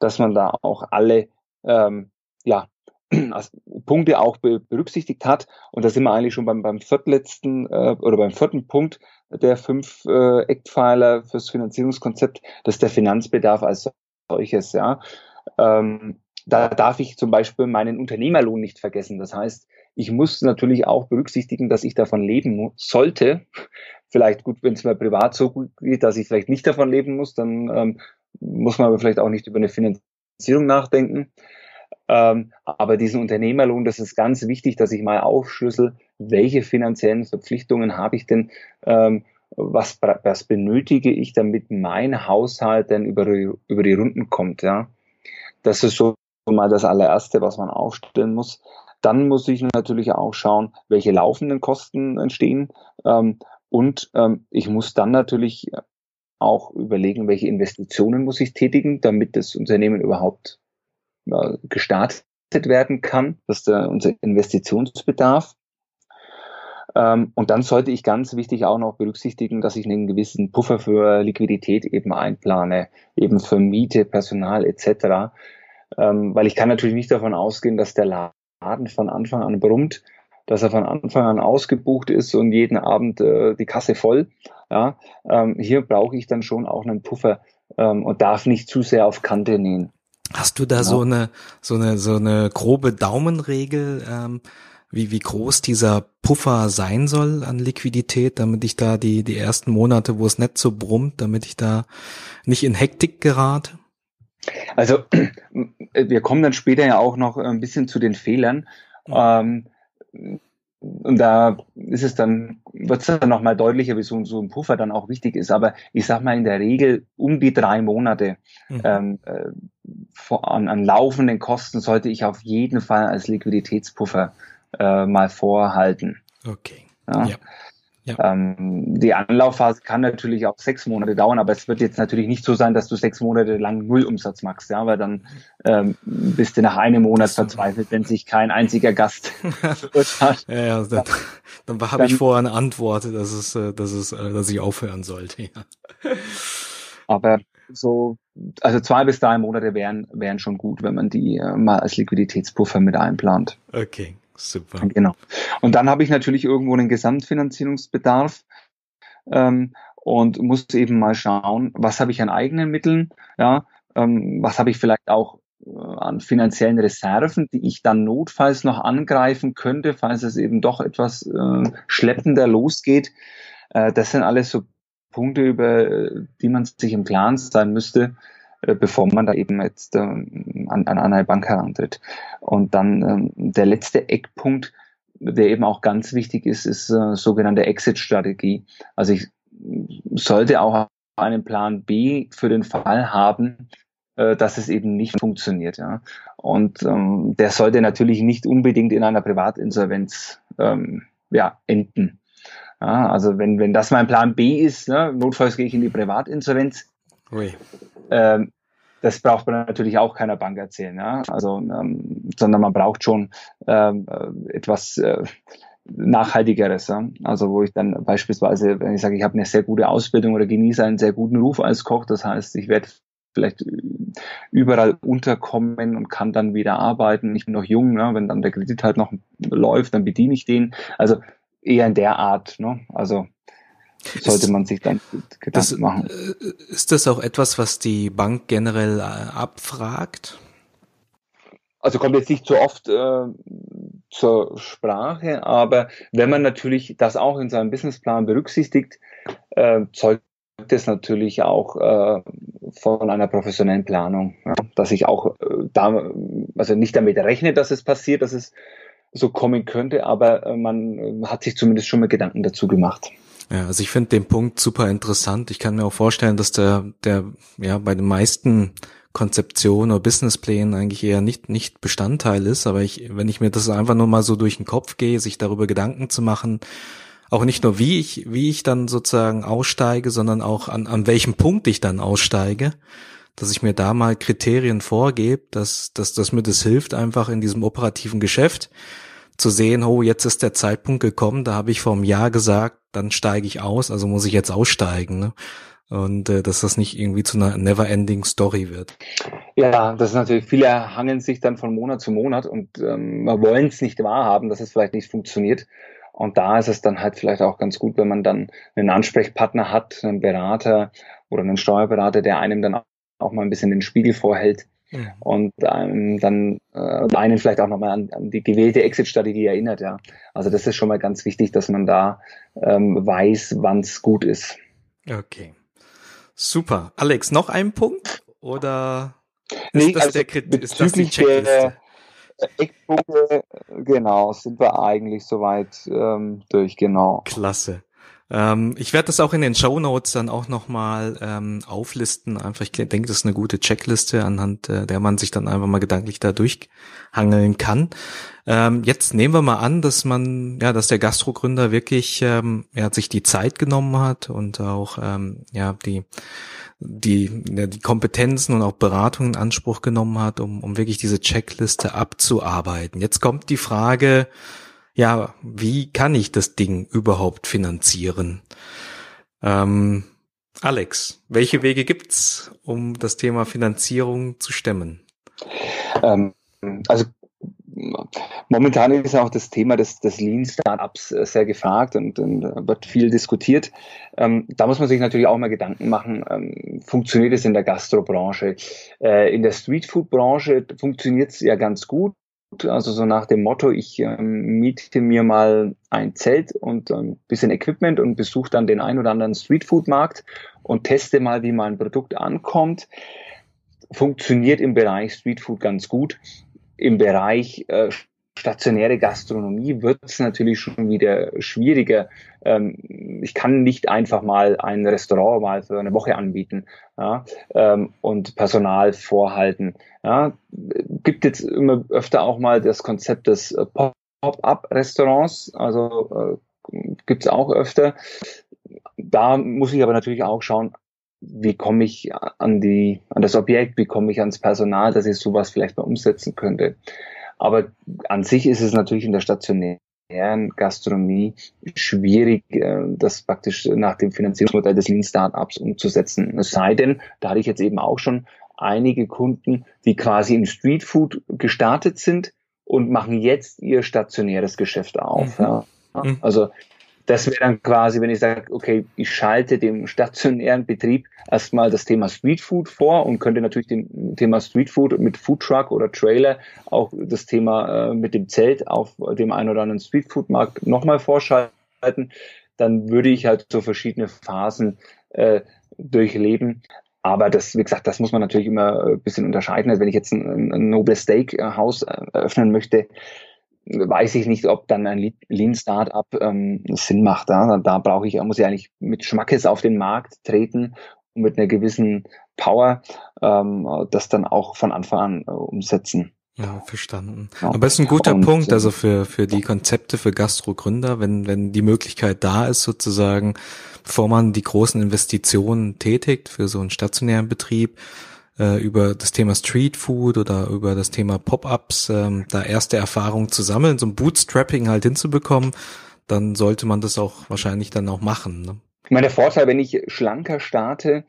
dass man da auch alle ähm, ja, [CLEARS THROAT] Punkte auch berücksichtigt hat. Und da sind wir eigentlich schon beim, beim viertletzten äh, oder beim vierten Punkt der fünf äh, Eckpfeiler fürs Finanzierungskonzept, das ist der Finanzbedarf als solches, ja. Ähm, da darf ich zum Beispiel meinen Unternehmerlohn nicht vergessen. Das heißt, ich muss natürlich auch berücksichtigen, dass ich davon leben sollte. Vielleicht gut, wenn es mir privat so gut geht, dass ich vielleicht nicht davon leben muss, dann ähm, muss man aber vielleicht auch nicht über eine Finanzierung nachdenken. Ähm, aber diesen Unternehmerlohn, das ist ganz wichtig, dass ich mal aufschlüssel, welche finanziellen Verpflichtungen habe ich denn, ähm, was, was benötige ich, damit mein Haushalt denn über die, über die Runden kommt, ja. Das ist so mal das allererste, was man aufstellen muss. Dann muss ich natürlich auch schauen, welche laufenden Kosten entstehen. Ähm, und ähm, ich muss dann natürlich auch überlegen, welche Investitionen muss ich tätigen, damit das Unternehmen überhaupt äh, gestartet werden kann. Das ist der, unser Investitionsbedarf. Ähm, und dann sollte ich ganz wichtig auch noch berücksichtigen, dass ich einen gewissen Puffer für Liquidität eben einplane, eben für Miete, Personal etc. Ähm, weil ich kann natürlich nicht davon ausgehen, dass der Laden von Anfang an brummt, dass er von Anfang an ausgebucht ist und jeden Abend äh, die Kasse voll. Ja, ähm, hier brauche ich dann schon auch einen Puffer und darf nicht zu sehr auf Kante nähen. Hast du da genau. so eine so eine so eine grobe Daumenregel? Ähm, wie, wie groß dieser Puffer sein soll an Liquidität, damit ich da die, die ersten Monate, wo es nicht so brummt, damit ich da nicht in Hektik gerate? Also [CLEARS THROAT] wir kommen dann später ja auch noch ein bisschen zu den Fehlern. Ähm, und da ist es dann, wird es dann nochmal deutlicher, wie so, so, ein Puffer dann auch wichtig ist. Aber ich sag mal in der Regel um die drei Monate mhm. ähm, äh, an, an laufenden Kosten sollte ich auf jeden Fall als Liquiditätspuffer äh, mal vorhalten. Okay. Ja. ja. ja. Ähm, die Anlaufphase kann natürlich auch sechs Monate dauern, aber es wird jetzt natürlich nicht so sein, dass du sechs Monate lang Nullumsatz machst, ja, weil dann ähm, bist du nach einem Monat verzweifelt, wenn sich kein einziger Gast [LAUGHS] hat. ja, ja, dann, dann, dann habe ich vorher eine Antwort, dass es, äh, dass es, äh, dass ich aufhören sollte. Ja. Aber so, also zwei bis drei Monate wären, wären schon gut, wenn man die äh, mal als Liquiditätspuffer mit einplant. Okay, Super. Genau. Und dann habe ich natürlich irgendwo einen Gesamtfinanzierungsbedarf ähm, und muss eben mal schauen, was habe ich an eigenen Mitteln, ja, ähm, was habe ich vielleicht auch äh, an finanziellen Reserven, die ich dann notfalls noch angreifen könnte, falls es eben doch etwas äh, schleppender losgeht. Äh, das sind alles so Punkte, über äh, die man sich im Klaren sein müsste, bevor man da eben jetzt ähm, an, an eine Bank herantritt. Und dann ähm, der letzte Eckpunkt, der eben auch ganz wichtig ist, ist äh, sogenannte Exit-Strategie. Also ich sollte auch einen Plan B für den Fall haben, äh, dass es eben nicht funktioniert. Ja. Und ähm, der sollte natürlich nicht unbedingt in einer Privatinsolvenz ähm, ja, enden. Ja, also wenn, wenn das mein Plan B ist, ne, notfalls gehe ich in die Privatinsolvenz. Ähm, das braucht man natürlich auch keiner Bank erzählen, ja? also, ähm, sondern man braucht schon ähm, äh, etwas äh, Nachhaltigeres. Ja? Also wo ich dann beispielsweise, wenn ich sage, ich habe eine sehr gute Ausbildung oder genieße einen sehr guten Ruf als Koch, das heißt, ich werde vielleicht überall unterkommen und kann dann wieder arbeiten. Ich bin noch jung, ne? wenn dann der Kredit halt noch läuft, dann bediene ich den. Also eher in der Art. Ne? Also sollte ist, man sich dann Gedanken das, machen. Äh, ist das auch etwas, was die Bank generell äh, abfragt? Also kommt jetzt nicht so oft äh, zur Sprache, aber wenn man natürlich das auch in seinem Businessplan berücksichtigt, äh, zeugt es natürlich auch äh, von einer professionellen Planung, ja, dass ich auch äh, da, also nicht damit rechne, dass es passiert, dass es so kommen könnte, aber man hat sich zumindest schon mal Gedanken dazu gemacht. Ja, also ich finde den Punkt super interessant. Ich kann mir auch vorstellen, dass der, der ja bei den meisten Konzeptionen oder Businessplänen eigentlich eher nicht, nicht Bestandteil ist. Aber ich, wenn ich mir das einfach nur mal so durch den Kopf gehe, sich darüber Gedanken zu machen, auch nicht nur wie ich, wie ich dann sozusagen aussteige, sondern auch an, an welchem Punkt ich dann aussteige, dass ich mir da mal Kriterien vorgebe, dass, dass, dass mir das hilft, einfach in diesem operativen Geschäft zu sehen, oh, jetzt ist der Zeitpunkt gekommen, da habe ich vor einem Jahr gesagt, dann steige ich aus, also muss ich jetzt aussteigen. Ne? Und äh, dass das nicht irgendwie zu einer never-ending Story wird. Ja, das ist natürlich, viele hangen sich dann von Monat zu Monat und ähm, wollen es nicht wahrhaben, dass es vielleicht nicht funktioniert. Und da ist es dann halt vielleicht auch ganz gut, wenn man dann einen Ansprechpartner hat, einen Berater oder einen Steuerberater, der einem dann auch mal ein bisschen den Spiegel vorhält mhm. und ähm, dann äh, einen vielleicht auch nochmal an, an die gewählte Exit-Strategie erinnert. Ja, also das ist schon mal ganz wichtig, dass man da ähm, weiß, wann es gut ist. Okay, super. Alex, noch ein Punkt oder ist nee, das, also der, ist das die Checkliste? Eckpunkte, genau, sind wir eigentlich soweit ähm, durch, genau. Klasse. Ähm, ich werde das auch in den Show Notes dann auch nochmal ähm, auflisten. Einfach, ich denke, das ist eine gute Checkliste, anhand äh, der man sich dann einfach mal gedanklich da durchhangeln kann. Ähm, jetzt nehmen wir mal an, dass man, ja, dass der Gastrogründer wirklich ähm, ja, sich die Zeit genommen hat und auch ähm, ja die die, ja, die Kompetenzen und auch Beratungen in Anspruch genommen hat, um, um wirklich diese Checkliste abzuarbeiten. Jetzt kommt die Frage, ja, wie kann ich das Ding überhaupt finanzieren? Ähm, Alex, welche Wege gibt's, um das Thema Finanzierung zu stemmen? Ähm, also momentan ist auch das Thema des, des Lean Startups äh, sehr gefragt und, und wird viel diskutiert. Ähm, da muss man sich natürlich auch mal Gedanken machen, ähm, funktioniert es in der Gastrobranche? Äh, in der Streetfood-Branche funktioniert es ja ganz gut. Also so nach dem Motto, ich ähm, miete mir mal ein Zelt und ein bisschen Equipment und besuche dann den ein oder anderen Streetfood-Markt und teste mal, wie mein Produkt ankommt. Funktioniert im Bereich Streetfood ganz gut. Im Bereich äh, stationäre Gastronomie wird es natürlich schon wieder schwieriger. Ähm, ich kann nicht einfach mal ein Restaurant mal für eine Woche anbieten ja, ähm, und Personal vorhalten. Ja. Gibt jetzt immer öfter auch mal das Konzept des äh, Pop-up-Restaurants, also äh, gibt es auch öfter. Da muss ich aber natürlich auch schauen, wie komme ich an die, an das Objekt, wie komme ich ans Personal, dass ich sowas vielleicht mal umsetzen könnte. Aber an sich ist es natürlich in der stationären Gastronomie schwierig, äh, das praktisch nach dem Finanzierungsmodell des Lean Startups umzusetzen. Es sei denn, da hatte ich jetzt eben auch schon einige Kunden, die quasi im Streetfood gestartet sind und machen jetzt ihr stationäres Geschäft auf. Mhm. Ja. Mhm. Also das wäre dann quasi, wenn ich sage, okay, ich schalte dem stationären Betrieb erstmal das Thema Streetfood vor und könnte natürlich dem Thema Streetfood mit Foodtruck oder Trailer auch das Thema äh, mit dem Zelt auf dem einen oder anderen Streetfood-Markt nochmal vorschalten. Dann würde ich halt so verschiedene Phasen äh, durchleben. Aber das, wie gesagt, das muss man natürlich immer ein bisschen unterscheiden. Also wenn ich jetzt ein, ein Noble Steak-Haus äh, eröffnen möchte, weiß ich nicht, ob dann ein Lean Startup ähm, Sinn macht. Da, da brauche ich, muss ich eigentlich mit Schmackes auf den Markt treten mit einer gewissen Power ähm, das dann auch von Anfang an äh, umsetzen. Ja, verstanden. Ja. Aber es ist ein guter und, Punkt, also für, für die Konzepte für Gastro-Gründer, wenn, wenn die Möglichkeit da ist, sozusagen, bevor man die großen Investitionen tätigt für so einen stationären Betrieb, äh, über das Thema Street Food oder über das Thema Pop-ups, ähm, da erste Erfahrungen zu sammeln, so ein Bootstrapping halt hinzubekommen, dann sollte man das auch wahrscheinlich dann auch machen. Ne? Ich meine, der Vorteil, wenn ich schlanker starte,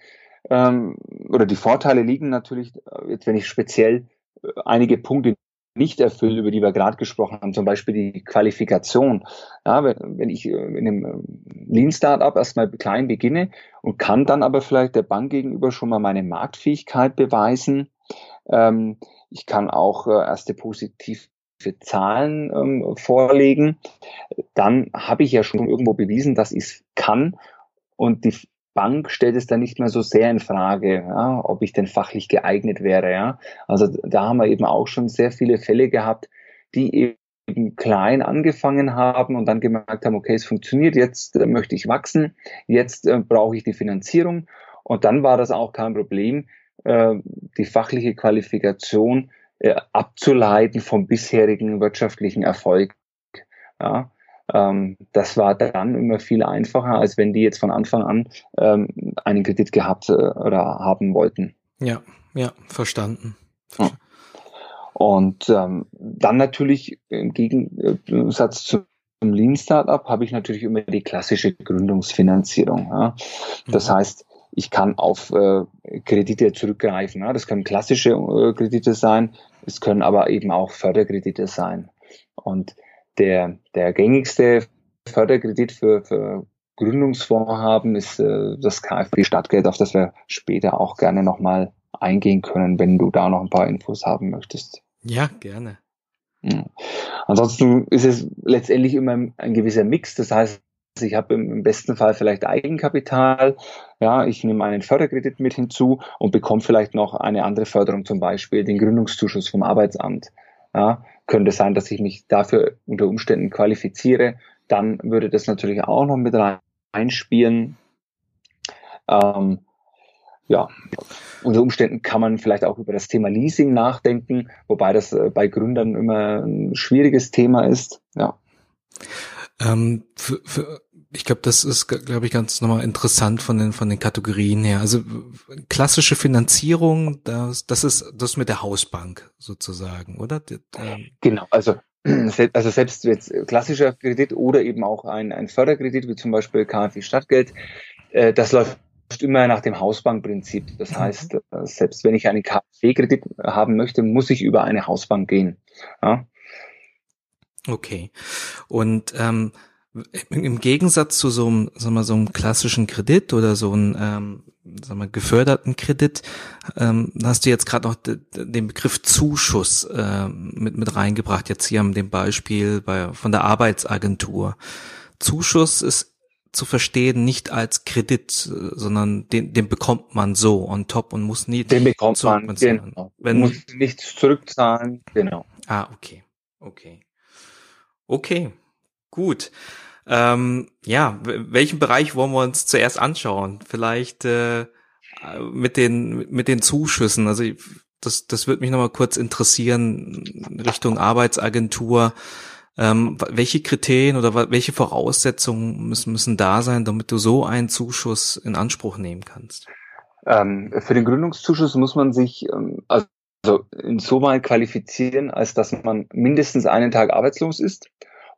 ähm, oder die Vorteile liegen natürlich, äh, jetzt wenn ich speziell äh, einige Punkte nicht erfülle, über die wir gerade gesprochen haben, zum Beispiel die Qualifikation. Ja, wenn, ich äh, in einem Lean Startup erstmal klein beginne und kann dann aber vielleicht der Bank gegenüber schon mal meine Marktfähigkeit beweisen. Ähm, ich kann auch äh, erste positive Zahlen ähm, vorlegen. Dann habe ich ja schon irgendwo bewiesen, dass ich es kann. Und die Bank stellt es dann nicht mehr so sehr in Frage, ja, ob ich denn fachlich geeignet wäre. Ja. Also da haben wir eben auch schon sehr viele Fälle gehabt, die eben klein angefangen haben und dann gemerkt haben, okay, es funktioniert, jetzt äh, möchte ich wachsen, jetzt äh, brauche ich die Finanzierung. Und dann war das auch kein Problem, äh, die fachliche Qualifikation äh, abzuleiten vom bisherigen wirtschaftlichen Erfolg. Ja. Ähm, das war dann immer viel einfacher, als wenn die jetzt von Anfang an ähm, einen Kredit gehabt äh, oder haben wollten. Ja, ja, verstanden. Ja. Und ähm, dann natürlich im Gegensatz zum Lean Startup habe ich natürlich immer die klassische Gründungsfinanzierung. Ja. Das mhm. heißt, ich kann auf äh, Kredite zurückgreifen. Ja. Das können klassische äh, Kredite sein, es können aber eben auch Förderkredite sein. Und der, der gängigste Förderkredit für, für Gründungsvorhaben ist äh, das KfW Stadtgeld, auf das wir später auch gerne nochmal eingehen können, wenn du da noch ein paar Infos haben möchtest. Ja, gerne. Ja. Ansonsten ist es letztendlich immer ein gewisser Mix. Das heißt, ich habe im besten Fall vielleicht Eigenkapital, ja, ich nehme einen Förderkredit mit hinzu und bekomme vielleicht noch eine andere Förderung, zum Beispiel den Gründungszuschuss vom Arbeitsamt. Ja, könnte sein, dass ich mich dafür unter Umständen qualifiziere. Dann würde das natürlich auch noch mit reinspielen. Ähm, ja, unter Umständen kann man vielleicht auch über das Thema Leasing nachdenken, wobei das äh, bei Gründern immer ein schwieriges Thema ist. Ja. Ähm, für, für, ich glaube, das ist, glaube ich, ganz nochmal interessant von den von den Kategorien her. Also klassische Finanzierung, das, das ist das mit der Hausbank sozusagen, oder? Ähm, genau, also [CLEARS THROAT] also selbst jetzt klassischer Kredit oder eben auch ein, ein Förderkredit, wie zum Beispiel KfW Stadtgeld, äh, das läuft immer nach dem Hausbankprinzip. Das mhm. heißt, äh, selbst wenn ich einen KfW-Kredit haben möchte, muss ich über eine Hausbank gehen. Ja? Okay. Und ähm, im Gegensatz zu so einem, sagen wir, so einem klassischen Kredit oder so einem ähm, sagen wir, geförderten Kredit, ähm, hast du jetzt gerade noch den Begriff Zuschuss äh, mit, mit reingebracht, jetzt hier an dem Beispiel bei, von der Arbeitsagentur. Zuschuss ist zu verstehen nicht als Kredit, sondern den, den bekommt man so on top und muss nie den bekommt man genau. Wenn, muss nichts zurückzahlen, genau. Ah, okay, okay, okay, gut. Ähm, ja, welchen Bereich wollen wir uns zuerst anschauen? Vielleicht äh, mit den mit den Zuschüssen. Also das das würde mich nochmal kurz interessieren Richtung Arbeitsagentur. Ähm, welche Kriterien oder welche Voraussetzungen müssen, müssen da sein, damit du so einen Zuschuss in Anspruch nehmen kannst? Ähm, für den Gründungszuschuss muss man sich ähm, also insoweit qualifizieren, als dass man mindestens einen Tag arbeitslos ist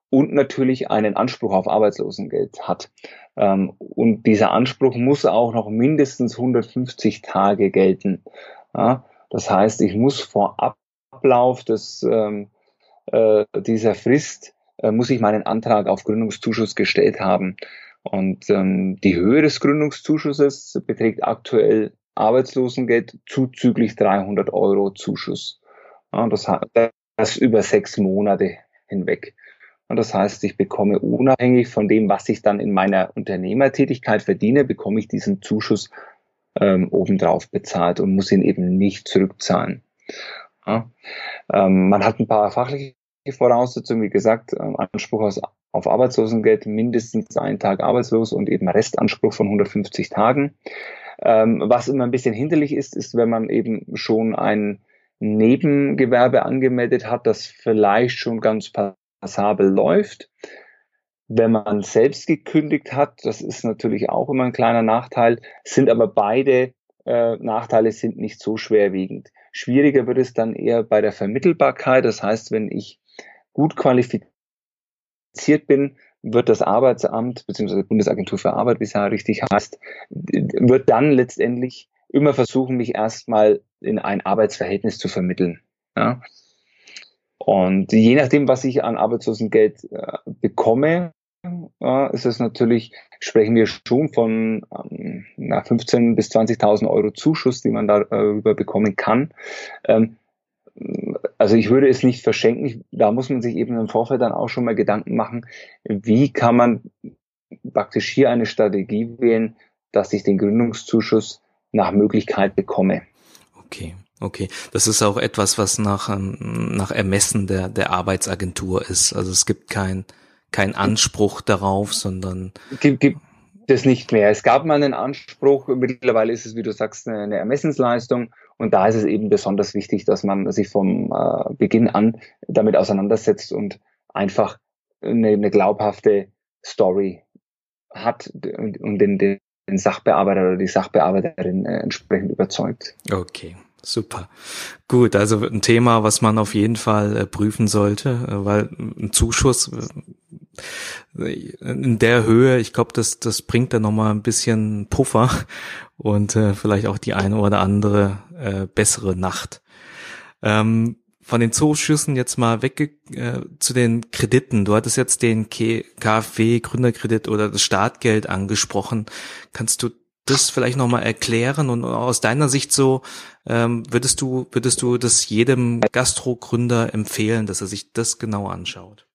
und natürlich einen Anspruch auf Arbeitslosengeld hat. Ähm, und dieser Anspruch muss auch noch mindestens 150 Tage gelten. Das heißt, ich muss vor Ablauf des, ähm, äh, dieser Frist, äh, muss ich meinen Antrag auf Gründungszuschuss gestellt haben. Und ähm, die Höhe des Gründungszuschusses beträgt aktuell Arbeitslosengeld zuzüglich 300 Euro Zuschuss. Das, das über sechs Monate hinweg. Und das heißt, ich bekomme unabhängig von dem, was ich dann in meiner Unternehmertätigkeit verdiene, bekomme ich diesen Zuschuss ähm, obendrauf bezahlt und muss ihn eben nicht zurückzahlen. Ja. Ähm, man hat ein paar fachliche Voraussetzungen, wie gesagt, ähm, Anspruch aus, auf Arbeitslosengeld, mindestens einen Tag arbeitslos und eben Restanspruch von 150 Tagen. Ähm, was immer ein bisschen hinderlich ist, ist, wenn man eben schon ein Nebengewerbe angemeldet hat, das vielleicht schon ganz passabel läuft. Wenn man selbst gekündigt hat, das ist natürlich auch immer ein kleiner Nachteil, sind aber beide äh, Nachteile sind nicht so schwerwiegend. Schwieriger wird es dann eher bei der Vermittelbarkeit. Das heißt, wenn ich gut qualifiziert bin, wird das Arbeitsamt bzw. Bundesagentur für Arbeit, wie es ja richtig heißt, wird dann letztendlich immer versuchen, mich erstmal in ein Arbeitsverhältnis zu vermitteln. Ja? Und je nachdem, was ich an Arbeitslosengeld äh, bekomme, ja, ist es natürlich, sprechen wir schon von ähm, 15.000 bis 20.000 Euro Zuschuss, die man darüber bekommen kann. Ähm, also ich würde es nicht verschenken. Da muss man sich eben im Vorfeld dann auch schon mal Gedanken machen, wie kann man praktisch hier eine Strategie wählen, dass ich den Gründungszuschuss nach Möglichkeit bekomme. Okay. Okay, das ist auch etwas, was nach, ähm, nach Ermessen der, der Arbeitsagentur ist. Also es gibt kein, kein Anspruch darauf, sondern. Gibt, gibt es nicht mehr. Es gab mal einen Anspruch, mittlerweile ist es, wie du sagst, eine Ermessensleistung und da ist es eben besonders wichtig, dass man sich vom äh, Beginn an damit auseinandersetzt und einfach eine, eine glaubhafte Story hat und den, den Sachbearbeiter oder die Sachbearbeiterin äh, entsprechend überzeugt. Okay. Super. Gut, also ein Thema, was man auf jeden Fall äh, prüfen sollte, äh, weil ein Zuschuss äh, in der Höhe, ich glaube, das, das bringt dann nochmal ein bisschen Puffer und äh, vielleicht auch die eine oder andere äh, bessere Nacht. Ähm, von den Zuschüssen jetzt mal weg äh, zu den Krediten. Du hattest jetzt den KfW Gründerkredit oder das Startgeld angesprochen. Kannst du das vielleicht nochmal erklären und aus deiner Sicht so, ähm, würdest du, würdest du das jedem Gastrogründer empfehlen, dass er sich das genau anschaut?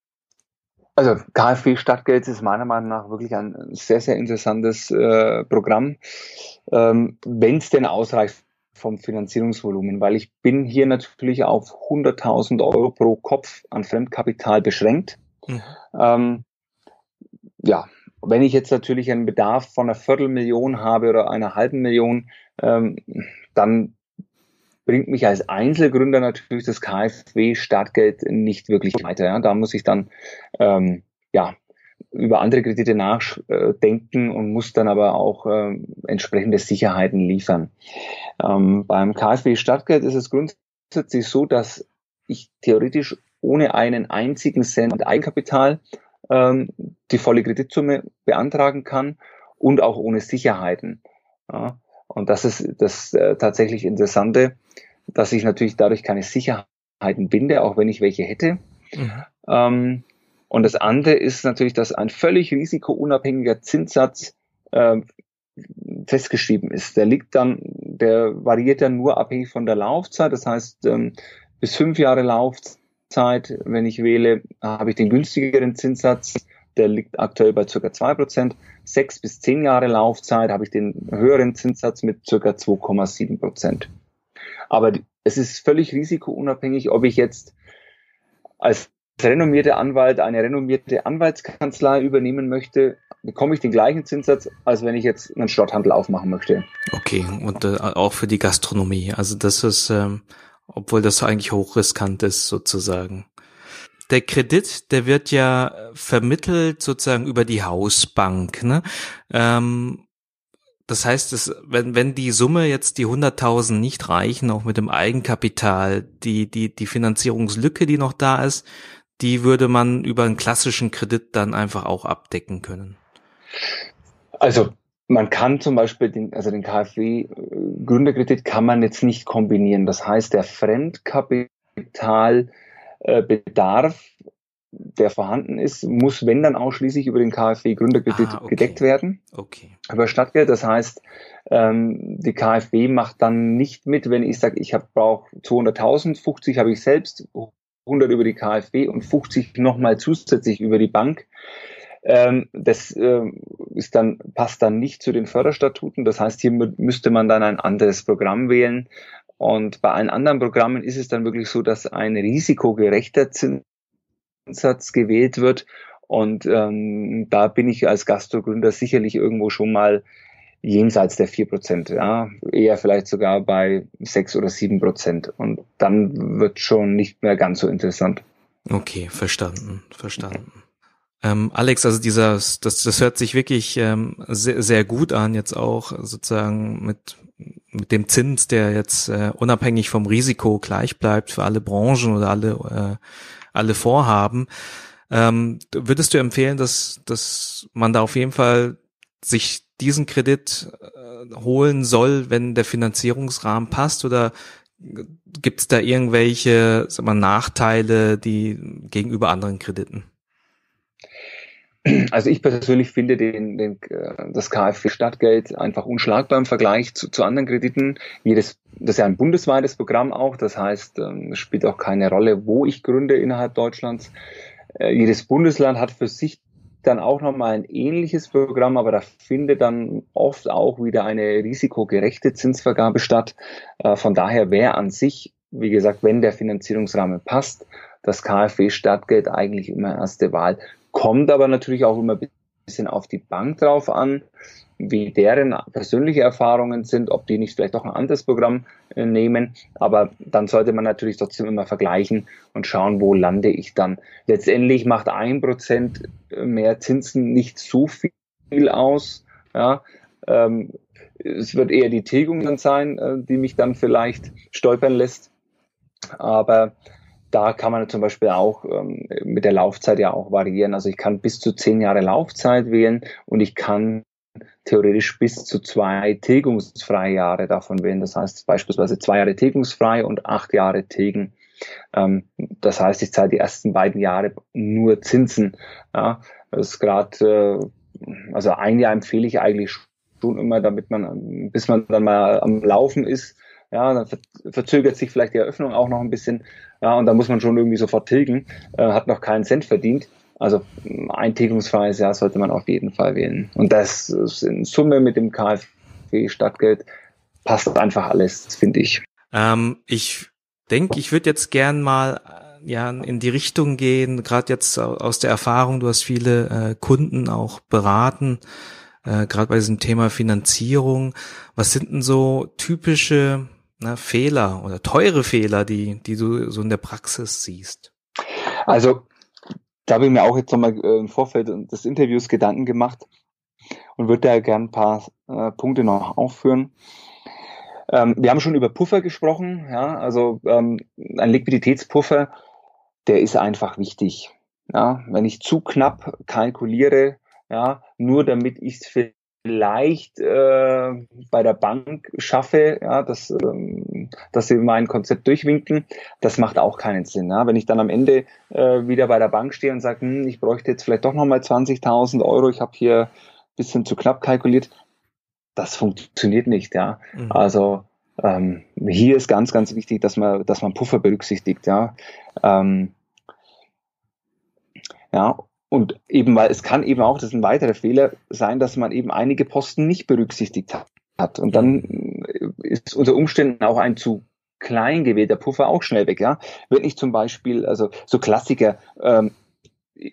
Also KfW Stadtgeld ist meiner Meinung nach wirklich ein sehr, sehr interessantes äh, Programm, ähm, wenn es denn ausreicht vom Finanzierungsvolumen, weil ich bin hier natürlich auf 100.000 Euro pro Kopf an Fremdkapital beschränkt. Mhm. Ähm, ja, wenn ich jetzt natürlich einen Bedarf von einer Viertelmillion habe oder einer halben Million, ähm, dann bringt mich als Einzelgründer natürlich das KfW-Startgeld nicht wirklich weiter. Ja. Da muss ich dann ähm, ja über andere Kredite nachdenken und muss dann aber auch äh, entsprechende Sicherheiten liefern. Ähm, beim KfW-Startgeld ist es grundsätzlich so, dass ich theoretisch ohne einen einzigen Cent Eigenkapital ähm, die volle Kreditsumme beantragen kann und auch ohne Sicherheiten. Ja. Und das ist das äh, tatsächlich Interessante, dass ich natürlich dadurch keine Sicherheiten binde, auch wenn ich welche hätte. Mhm. Ähm, und das andere ist natürlich, dass ein völlig risikounabhängiger Zinssatz äh, festgeschrieben ist. Der liegt dann, der variiert dann nur abhängig von der Laufzeit. Das heißt, ähm, bis fünf Jahre Laufzeit Zeit, wenn ich wähle, habe ich den günstigeren Zinssatz. Der liegt aktuell bei ca. 2%. Sechs bis zehn Jahre Laufzeit habe ich den höheren Zinssatz mit ca. 2,7%. Aber es ist völlig risikounabhängig, ob ich jetzt als renommierter Anwalt eine renommierte Anwaltskanzlei übernehmen möchte, bekomme ich den gleichen Zinssatz, als wenn ich jetzt einen Schrotthandel aufmachen möchte. Okay, und äh, auch für die Gastronomie. Also das ist ähm, obwohl das eigentlich hochriskant ist sozusagen. Der Kredit, der wird ja vermittelt sozusagen über die Hausbank. Ne? Ähm, das heißt, es, wenn, wenn die Summe jetzt die 100.000 nicht reichen, auch mit dem Eigenkapital, die, die, die Finanzierungslücke, die noch da ist, die würde man über einen klassischen Kredit dann einfach auch abdecken können. Also man kann zum Beispiel den, also den KfW-Gründerkredit kann man jetzt nicht kombinieren. Das heißt, der Fremdkapitalbedarf, äh, der vorhanden ist, muss, wenn dann ausschließlich über den KfW-Gründerkredit ah, okay. gedeckt werden. Okay. Über Stadtgeld. Das heißt, ähm, die KfW macht dann nicht mit, wenn ich sage, ich brauche 200.000, 50 habe ich selbst, 100 über die KfW und 50 nochmal zusätzlich über die Bank. Ähm, das äh, ist dann, passt dann nicht zu den Förderstatuten. Das heißt, hier müsste man dann ein anderes Programm wählen. Und bei allen anderen Programmen ist es dann wirklich so, dass ein risikogerechter Zinssatz gewählt wird. Und ähm, da bin ich als Gastrogründer sicherlich irgendwo schon mal jenseits der vier Prozent, ja, eher vielleicht sogar bei sechs oder sieben Prozent. Und dann wird schon nicht mehr ganz so interessant. Okay, verstanden, verstanden. Ähm, Alex, also dieser, das, das hört sich wirklich ähm, sehr, sehr gut an, jetzt auch sozusagen mit, mit dem Zins, der jetzt äh, unabhängig vom Risiko gleich bleibt für alle Branchen oder alle, äh, alle Vorhaben. Ähm, würdest du empfehlen, dass, dass man da auf jeden Fall sich diesen Kredit äh, holen soll, wenn der Finanzierungsrahmen passt oder gibt es da irgendwelche sag mal, Nachteile, die gegenüber anderen Krediten? Also ich persönlich finde den, den, äh, das KfW-Stadtgeld einfach unschlagbar im Vergleich zu, zu anderen Krediten. Jedes, das ist ja ein bundesweites Programm auch, das heißt, ähm, es spielt auch keine Rolle, wo ich gründe innerhalb Deutschlands. Äh, jedes Bundesland hat für sich dann auch nochmal ein ähnliches Programm, aber da findet dann oft auch wieder eine risikogerechte Zinsvergabe statt. Äh, von daher wäre an sich, wie gesagt, wenn der Finanzierungsrahmen passt, das KfW-Stadtgeld eigentlich immer erste Wahl. Kommt aber natürlich auch immer ein bisschen auf die Bank drauf an wie deren persönliche Erfahrungen sind, ob die nicht vielleicht auch ein anderes Programm äh, nehmen. Aber dann sollte man natürlich trotzdem immer vergleichen und schauen, wo lande ich dann. Letztendlich macht ein Prozent mehr Zinsen nicht so viel aus. Ja, ähm, es wird eher die Tilgung dann sein, äh, die mich dann vielleicht stolpern lässt. Aber da kann man zum Beispiel auch ähm, mit der Laufzeit ja auch variieren. Also ich kann bis zu zehn Jahre Laufzeit wählen und ich kann theoretisch bis zu zwei tilgungsfreie Jahre davon wählen. Das heißt beispielsweise zwei Jahre tilgungsfrei und acht Jahre tilgen. Ähm, das heißt, ich zahle die ersten beiden Jahre nur Zinsen. Ja, das ist gerade, äh, also ein Jahr empfehle ich eigentlich schon immer, damit man, bis man dann mal am Laufen ist, ja, dann verzögert sich vielleicht die Eröffnung auch noch ein bisschen, ja, und dann muss man schon irgendwie sofort tilgen, äh, hat noch keinen Cent verdient. Also ein tilgungsfreies Jahr sollte man auf jeden Fall wählen. Und das in Summe mit dem KfW-Stadtgeld passt einfach alles, finde ich. Ähm, ich denke, ich würde jetzt gern mal äh, ja in die Richtung gehen, gerade jetzt aus der Erfahrung, du hast viele äh, Kunden auch beraten, äh, gerade bei diesem Thema Finanzierung. Was sind denn so typische na, Fehler oder teure Fehler, die, die du so in der Praxis siehst? Also da habe ich mir auch jetzt nochmal äh, im Vorfeld des Interviews Gedanken gemacht und würde da gern ein paar äh, Punkte noch aufführen. Ähm, wir haben schon über Puffer gesprochen, ja, also ähm, ein Liquiditätspuffer, der ist einfach wichtig. Ja, wenn ich zu knapp kalkuliere, ja, nur damit ich es vielleicht äh, bei der Bank schaffe, ja, dass, ähm, dass sie mein Konzept durchwinken, das macht auch keinen Sinn. Ja. Wenn ich dann am Ende äh, wieder bei der Bank stehe und sage, hm, ich bräuchte jetzt vielleicht doch nochmal 20.000 Euro, ich habe hier ein bisschen zu knapp kalkuliert, das funktioniert nicht. Ja. Mhm. Also ähm, hier ist ganz, ganz wichtig, dass man, dass man Puffer berücksichtigt. Ja. Ähm, ja, und eben, weil es kann eben auch, das ist ein weiterer Fehler sein, dass man eben einige Posten nicht berücksichtigt hat. Und dann ist unter Umständen auch ein zu klein gewählter Puffer auch schnell weg. Ja? Wenn ich zum Beispiel, also so Klassiker, ähm,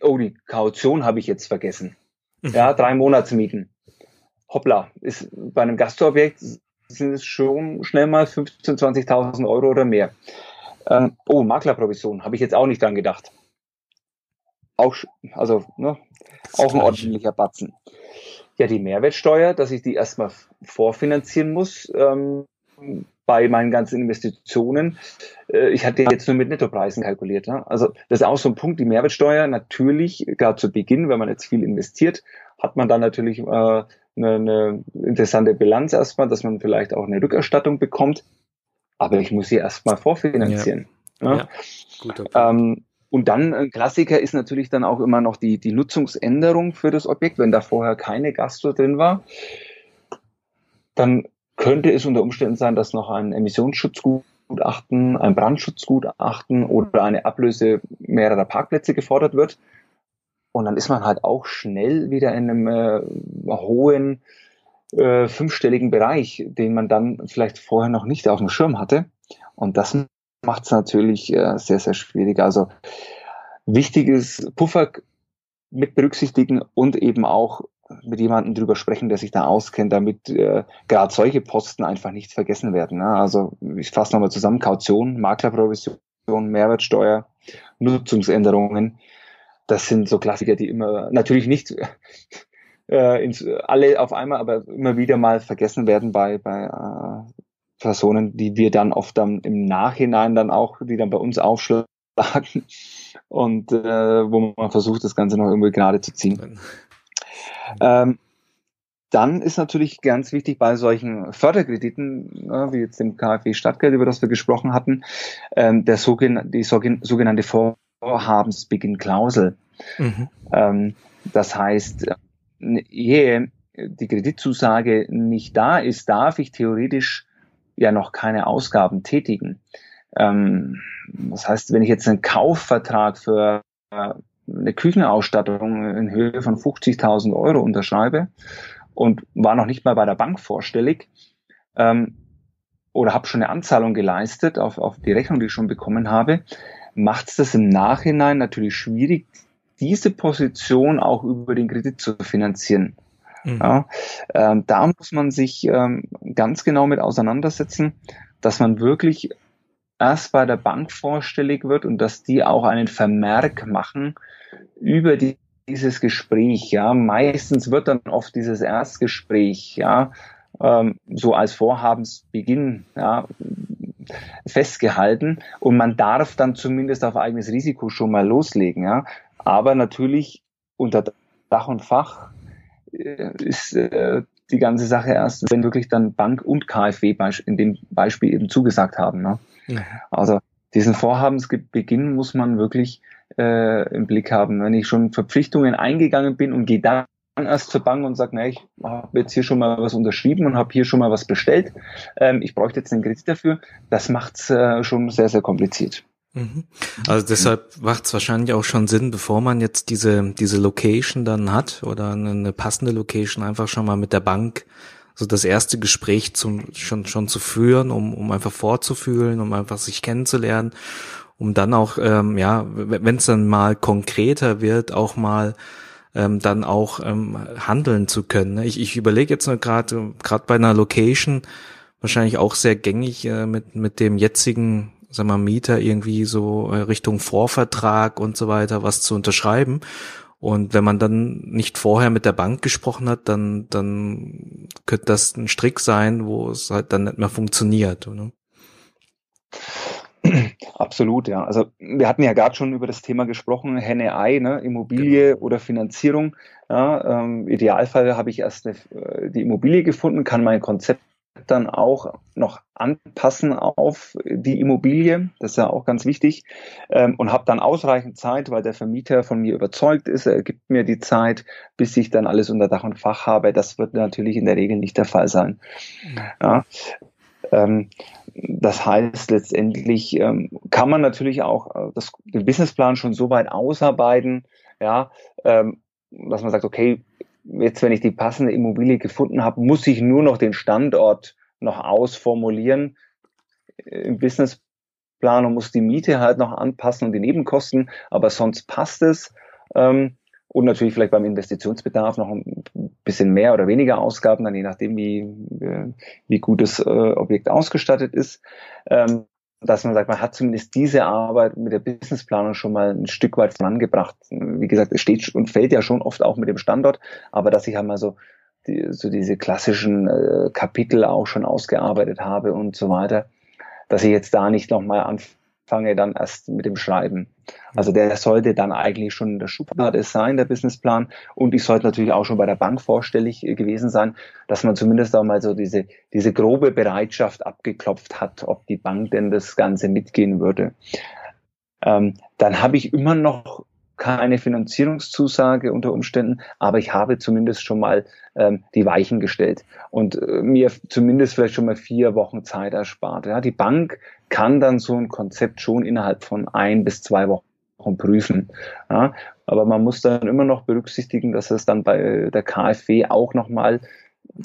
oh, die Kaution habe ich jetzt vergessen. Mhm. Ja, drei Monatsmieten. Hoppla, ist bei einem Gastobjekt sind es schon schnell mal 15.000, 20.000 Euro oder mehr. Ähm, oh, Maklerprovision, habe ich jetzt auch nicht dran gedacht auch, also, ne, auch ein ordentlicher Batzen. Ja, die Mehrwertsteuer, dass ich die erstmal vorfinanzieren muss ähm, bei meinen ganzen Investitionen. Äh, ich hatte jetzt nur mit Nettopreisen kalkuliert. Ne? Also das ist auch so ein Punkt, die Mehrwertsteuer natürlich, gerade zu Beginn, wenn man jetzt viel investiert, hat man dann natürlich äh, eine, eine interessante Bilanz erstmal, dass man vielleicht auch eine Rückerstattung bekommt. Aber ich muss sie erstmal vorfinanzieren. Ja. Ne? Ja. Guter Punkt. Ähm, und dann ein Klassiker ist natürlich dann auch immer noch die, die Nutzungsänderung für das Objekt. Wenn da vorher keine Gastro drin war, dann könnte es unter Umständen sein, dass noch ein Emissionsschutzgutachten, ein Brandschutzgutachten oder eine Ablöse mehrerer Parkplätze gefordert wird. Und dann ist man halt auch schnell wieder in einem äh, hohen äh, fünfstelligen Bereich, den man dann vielleicht vorher noch nicht auf dem Schirm hatte. Und das macht es natürlich äh, sehr, sehr schwierig. Also wichtig ist Puffer mit berücksichtigen und eben auch mit jemandem drüber sprechen, der sich da auskennt, damit äh, gerade solche Posten einfach nicht vergessen werden. Ne? Also ich fasse nochmal zusammen, Kaution, Maklerprovision, Mehrwertsteuer, Nutzungsänderungen. Das sind so Klassiker, die immer natürlich nicht äh, ins, alle auf einmal, aber immer wieder mal vergessen werden bei, bei äh, Personen, die wir dann oft dann im Nachhinein dann auch, die dann bei uns aufschlagen und äh, wo man versucht, das Ganze noch irgendwie gerade zu ziehen. Ähm, dann ist natürlich ganz wichtig bei solchen Förderkrediten, äh, wie jetzt dem KfW Stadtgeld, über das wir gesprochen hatten, ähm, der sogen die sogenannte Vorhabensbeginnklausel. Mhm. Ähm, das heißt, ehe die Kreditzusage nicht da ist, darf ich theoretisch ja noch keine Ausgaben tätigen. Ähm, das heißt, wenn ich jetzt einen Kaufvertrag für äh, eine Küchenausstattung in Höhe von 50.000 Euro unterschreibe und war noch nicht mal bei der Bank vorstellig ähm, oder habe schon eine Anzahlung geleistet auf, auf die Rechnung, die ich schon bekommen habe, macht es das im Nachhinein natürlich schwierig, diese Position auch über den Kredit zu finanzieren. Mhm. Ja, ähm, da muss man sich ähm, ganz genau mit auseinandersetzen, dass man wirklich erst bei der Bank vorstellig wird und dass die auch einen Vermerk machen über die, dieses Gespräch. Ja, meistens wird dann oft dieses Erstgespräch, ja, ähm, so als Vorhabensbeginn, ja, festgehalten und man darf dann zumindest auf eigenes Risiko schon mal loslegen, ja. Aber natürlich unter Dach und Fach äh, ist äh, die ganze Sache erst, wenn wirklich dann Bank und KfW in dem Beispiel eben zugesagt haben. Ne? Ja. Also diesen Vorhabensbeginn muss man wirklich äh, im Blick haben. Wenn ich schon Verpflichtungen eingegangen bin und gehe dann erst zur Bank und sage, na, ich habe jetzt hier schon mal was unterschrieben und habe hier schon mal was bestellt, ähm, ich bräuchte jetzt einen Kredit dafür, das macht's äh, schon sehr, sehr kompliziert. Mhm. Also deshalb macht es wahrscheinlich auch schon Sinn, bevor man jetzt diese, diese Location dann hat oder eine, passende Location, einfach schon mal mit der Bank so das erste Gespräch zum, schon, schon zu führen, um, um einfach vorzufühlen, um einfach sich kennenzulernen, um dann auch, ähm, ja, wenn es dann mal konkreter wird, auch mal ähm, dann auch ähm, handeln zu können. Ne? Ich, ich überlege jetzt gerade, gerade bei einer Location, wahrscheinlich auch sehr gängig äh, mit, mit dem jetzigen sag mal, Mieter irgendwie so äh, Richtung Vorvertrag und so weiter was zu unterschreiben. Und wenn man dann nicht vorher mit der Bank gesprochen hat, dann, dann könnte das ein Strick sein, wo es halt dann nicht mehr funktioniert. Oder? Absolut, ja. Also wir hatten ja gerade schon über das Thema gesprochen, Henne-Ei, ne? Immobilie genau. oder Finanzierung. Ja, ähm, Idealfall habe ich erst eine, äh, die Immobilie gefunden, kann mein Konzept dann auch noch anpassen auf die Immobilie, das ist ja auch ganz wichtig, ähm, und habe dann ausreichend Zeit, weil der Vermieter von mir überzeugt ist, er gibt mir die Zeit, bis ich dann alles unter Dach und Fach habe. Das wird natürlich in der Regel nicht der Fall sein. Ja. Ähm, das heißt, letztendlich ähm, kann man natürlich auch äh, das, den Businessplan schon so weit ausarbeiten, ja, dass man sagt, okay, jetzt, wenn ich die passende Immobilie gefunden habe, muss ich nur noch den Standort noch ausformulieren im Businessplan und muss die Miete halt noch anpassen und die Nebenkosten, aber sonst passt es. Ähm, und natürlich vielleicht beim Investitionsbedarf noch ein bisschen mehr oder weniger Ausgaben, dann je nachdem, wie, äh, wie gut das äh, Objekt ausgestattet ist. Ähm, dass man sagt, man hat zumindest diese Arbeit mit der Businessplanung schon mal ein Stück weit vorangebracht. Wie gesagt, es steht und fällt ja schon oft auch mit dem Standort, aber dass ich einmal so, die, so diese klassischen äh, Kapitel auch schon ausgearbeitet habe und so weiter, dass ich jetzt da nicht nochmal anfange, fange dann erst mit dem Schreiben. Also der sollte dann eigentlich schon in der Schublade sein, der Businessplan. Und ich sollte natürlich auch schon bei der Bank vorstellig äh, gewesen sein, dass man zumindest auch mal so diese, diese grobe Bereitschaft abgeklopft hat, ob die Bank denn das Ganze mitgehen würde. Ähm, dann habe ich immer noch keine Finanzierungszusage unter Umständen, aber ich habe zumindest schon mal ähm, die Weichen gestellt und äh, mir zumindest vielleicht schon mal vier Wochen Zeit erspart. Ja, die Bank kann dann so ein Konzept schon innerhalb von ein bis zwei Wochen prüfen. Ja, aber man muss dann immer noch berücksichtigen, dass es dann bei der KfW auch nochmal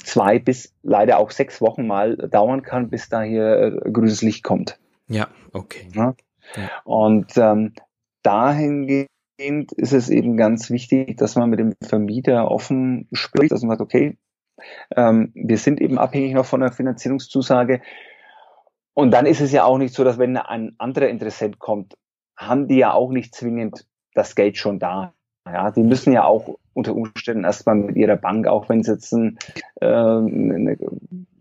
zwei bis leider auch sechs Wochen mal dauern kann, bis da hier äh, grünes Licht kommt. Ja, okay. Ja? Ja. Und ähm, dahingehend ist es eben ganz wichtig, dass man mit dem Vermieter offen spricht, dass man sagt, okay, ähm, wir sind eben abhängig noch von der Finanzierungszusage. Und dann ist es ja auch nicht so, dass wenn ein anderer Interessent kommt, haben die ja auch nicht zwingend das Geld schon da. Ja, die müssen ja auch unter Umständen erstmal mit ihrer Bank, auch wenn es jetzt ein, äh, eine,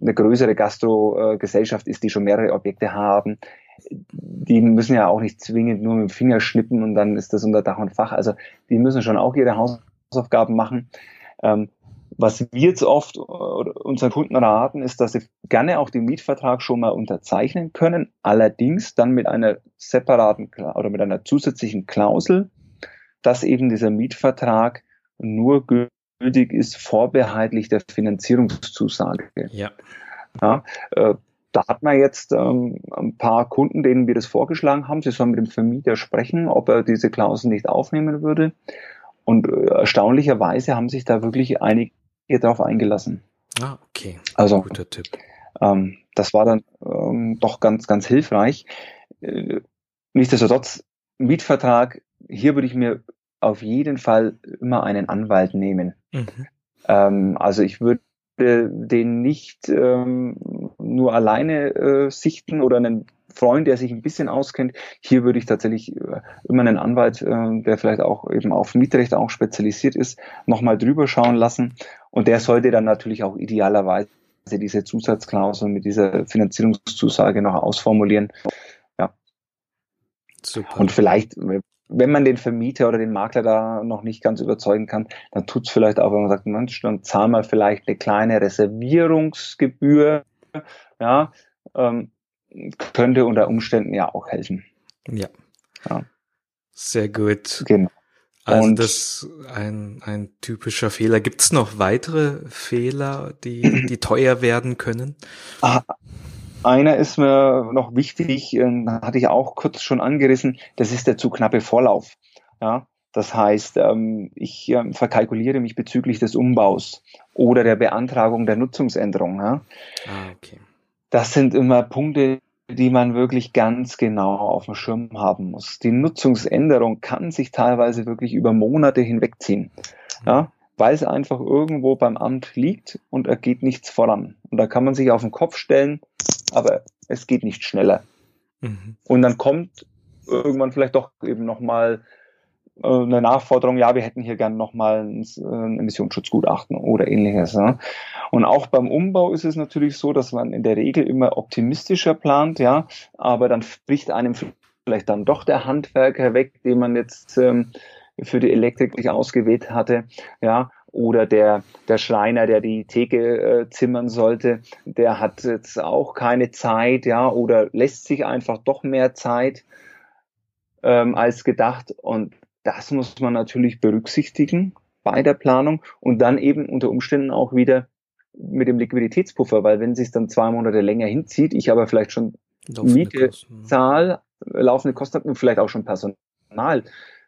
eine größere Gastro-Gesellschaft ist, die schon mehrere Objekte haben, die müssen ja auch nicht zwingend nur mit dem Finger schnippen und dann ist das unter Dach und Fach. Also die müssen schon auch ihre Hausaufgaben machen. Ähm, was wir jetzt oft unseren Kunden raten, ist, dass sie gerne auch den Mietvertrag schon mal unterzeichnen können, allerdings dann mit einer separaten oder mit einer zusätzlichen Klausel, dass eben dieser Mietvertrag nur gültig ist, vorbehaltlich der Finanzierungszusage. Ja. ja äh, da hat man jetzt ähm, ein paar Kunden, denen wir das vorgeschlagen haben. Sie sollen mit dem Vermieter sprechen, ob er diese Klausel nicht aufnehmen würde. Und äh, erstaunlicherweise haben sich da wirklich einige darauf eingelassen. Ah, okay. Also, guter Tipp. Ähm, das war dann ähm, doch ganz, ganz hilfreich. Äh, nichtsdestotrotz, Mietvertrag, hier würde ich mir auf jeden Fall immer einen Anwalt nehmen. Mhm. Ähm, also ich würde den nicht ähm, nur alleine äh, sichten oder einen Freund, der sich ein bisschen auskennt. Hier würde ich tatsächlich äh, immer einen Anwalt, äh, der vielleicht auch eben auf Mietrecht auch spezialisiert ist, nochmal drüber schauen lassen. Und der sollte dann natürlich auch idealerweise diese Zusatzklausel mit dieser Finanzierungszusage noch ausformulieren. Ja. Super. Und vielleicht, wenn man den Vermieter oder den Makler da noch nicht ganz überzeugen kann, dann tut es vielleicht auch, wenn man sagt, Mensch, dann zahlen wir vielleicht eine kleine Reservierungsgebühr, ja, ähm, könnte unter Umständen ja auch helfen. Ja. ja. Sehr gut. Genau. Also Und das ist ein, ein typischer Fehler. Gibt es noch weitere Fehler, die, die teuer werden können? Ah, einer ist mir noch wichtig, äh, hatte ich auch kurz schon angerissen, das ist der zu knappe Vorlauf. Ja, das heißt, ähm, ich ähm, verkalkuliere mich bezüglich des Umbaus oder der Beantragung der Nutzungsänderung. Ja. Ah, okay. Das sind immer Punkte, die man wirklich ganz genau auf dem Schirm haben muss. Die Nutzungsänderung kann sich teilweise wirklich über Monate hinwegziehen. Ja, weil es einfach irgendwo beim Amt liegt und er geht nichts voran. Und da kann man sich auf den Kopf stellen, aber es geht nicht schneller. Mhm. Und dann kommt irgendwann vielleicht doch eben nochmal äh, eine Nachforderung, ja, wir hätten hier gern nochmal ein, ein Emissionsschutzgutachten oder ähnliches. Ja. Und auch beim Umbau ist es natürlich so, dass man in der Regel immer optimistischer plant, ja, aber dann spricht einem vielleicht dann doch der Handwerker weg, den man jetzt ähm, für die Elektrik ausgewählt hatte, ja, oder der, der Schreiner, der die Theke äh, zimmern sollte, der hat jetzt auch keine Zeit, ja, oder lässt sich einfach doch mehr Zeit ähm, als gedacht. Und das muss man natürlich berücksichtigen bei der Planung und dann eben unter Umständen auch wieder mit dem Liquiditätspuffer, weil wenn sich dann zwei Monate länger hinzieht, ich aber vielleicht schon laufende Miete Kosten. zahl, laufende Kosten und vielleicht auch schon Personal,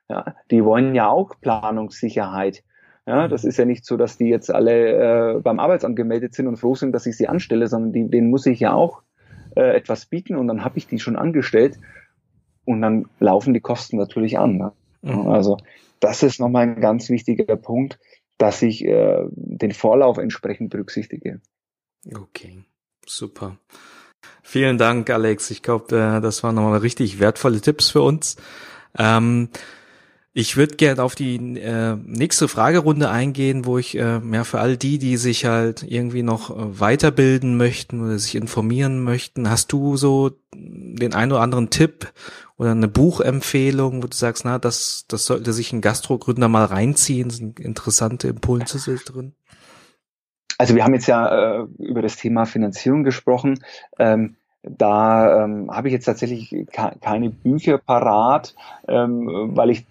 ja, die wollen ja auch Planungssicherheit. Ja, das ist ja nicht so, dass die jetzt alle äh, beim Arbeitsamt gemeldet sind und froh sind, dass ich sie anstelle, sondern die, denen muss ich ja auch äh, etwas bieten und dann habe ich die schon angestellt und dann laufen die Kosten natürlich an. Ne? Mhm. Also das ist nochmal ein ganz wichtiger Punkt, dass ich äh, den Vorlauf entsprechend berücksichtige. Okay, super. Vielen Dank, Alex. Ich glaube, äh, das waren nochmal richtig wertvolle Tipps für uns. Ähm, ich würde gerne auf die äh, nächste Fragerunde eingehen, wo ich äh, ja für all die, die sich halt irgendwie noch äh, weiterbilden möchten oder sich informieren möchten, hast du so den einen oder anderen Tipp oder eine Buchempfehlung, wo du sagst, na, das, das sollte sich ein Gastrogründer mal reinziehen, sind interessante Impulse drin? Also wir haben jetzt ja äh, über das Thema Finanzierung gesprochen. Ähm, da ähm, habe ich jetzt tatsächlich keine Bücher parat, ähm, weil ich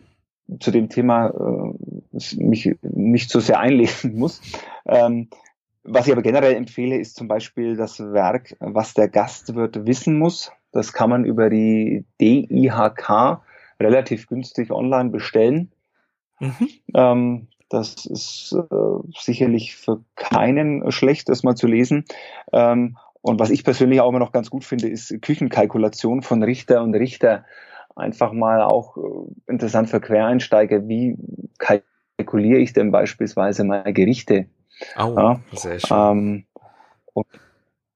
zu dem Thema äh, mich nicht so sehr einlesen muss. Ähm, was ich aber generell empfehle, ist zum Beispiel das Werk, was der Gastwirt wissen muss. Das kann man über die DIHK relativ günstig online bestellen. Mhm. Ähm, das ist äh, sicherlich für keinen schlecht, das mal zu lesen. Ähm, und was ich persönlich auch immer noch ganz gut finde, ist Küchenkalkulation von Richter und Richter einfach mal auch äh, interessant für Quereinsteiger, wie kalkuliere ich denn beispielsweise meine Gerichte? Oh, ja, sehr schön. Ähm, und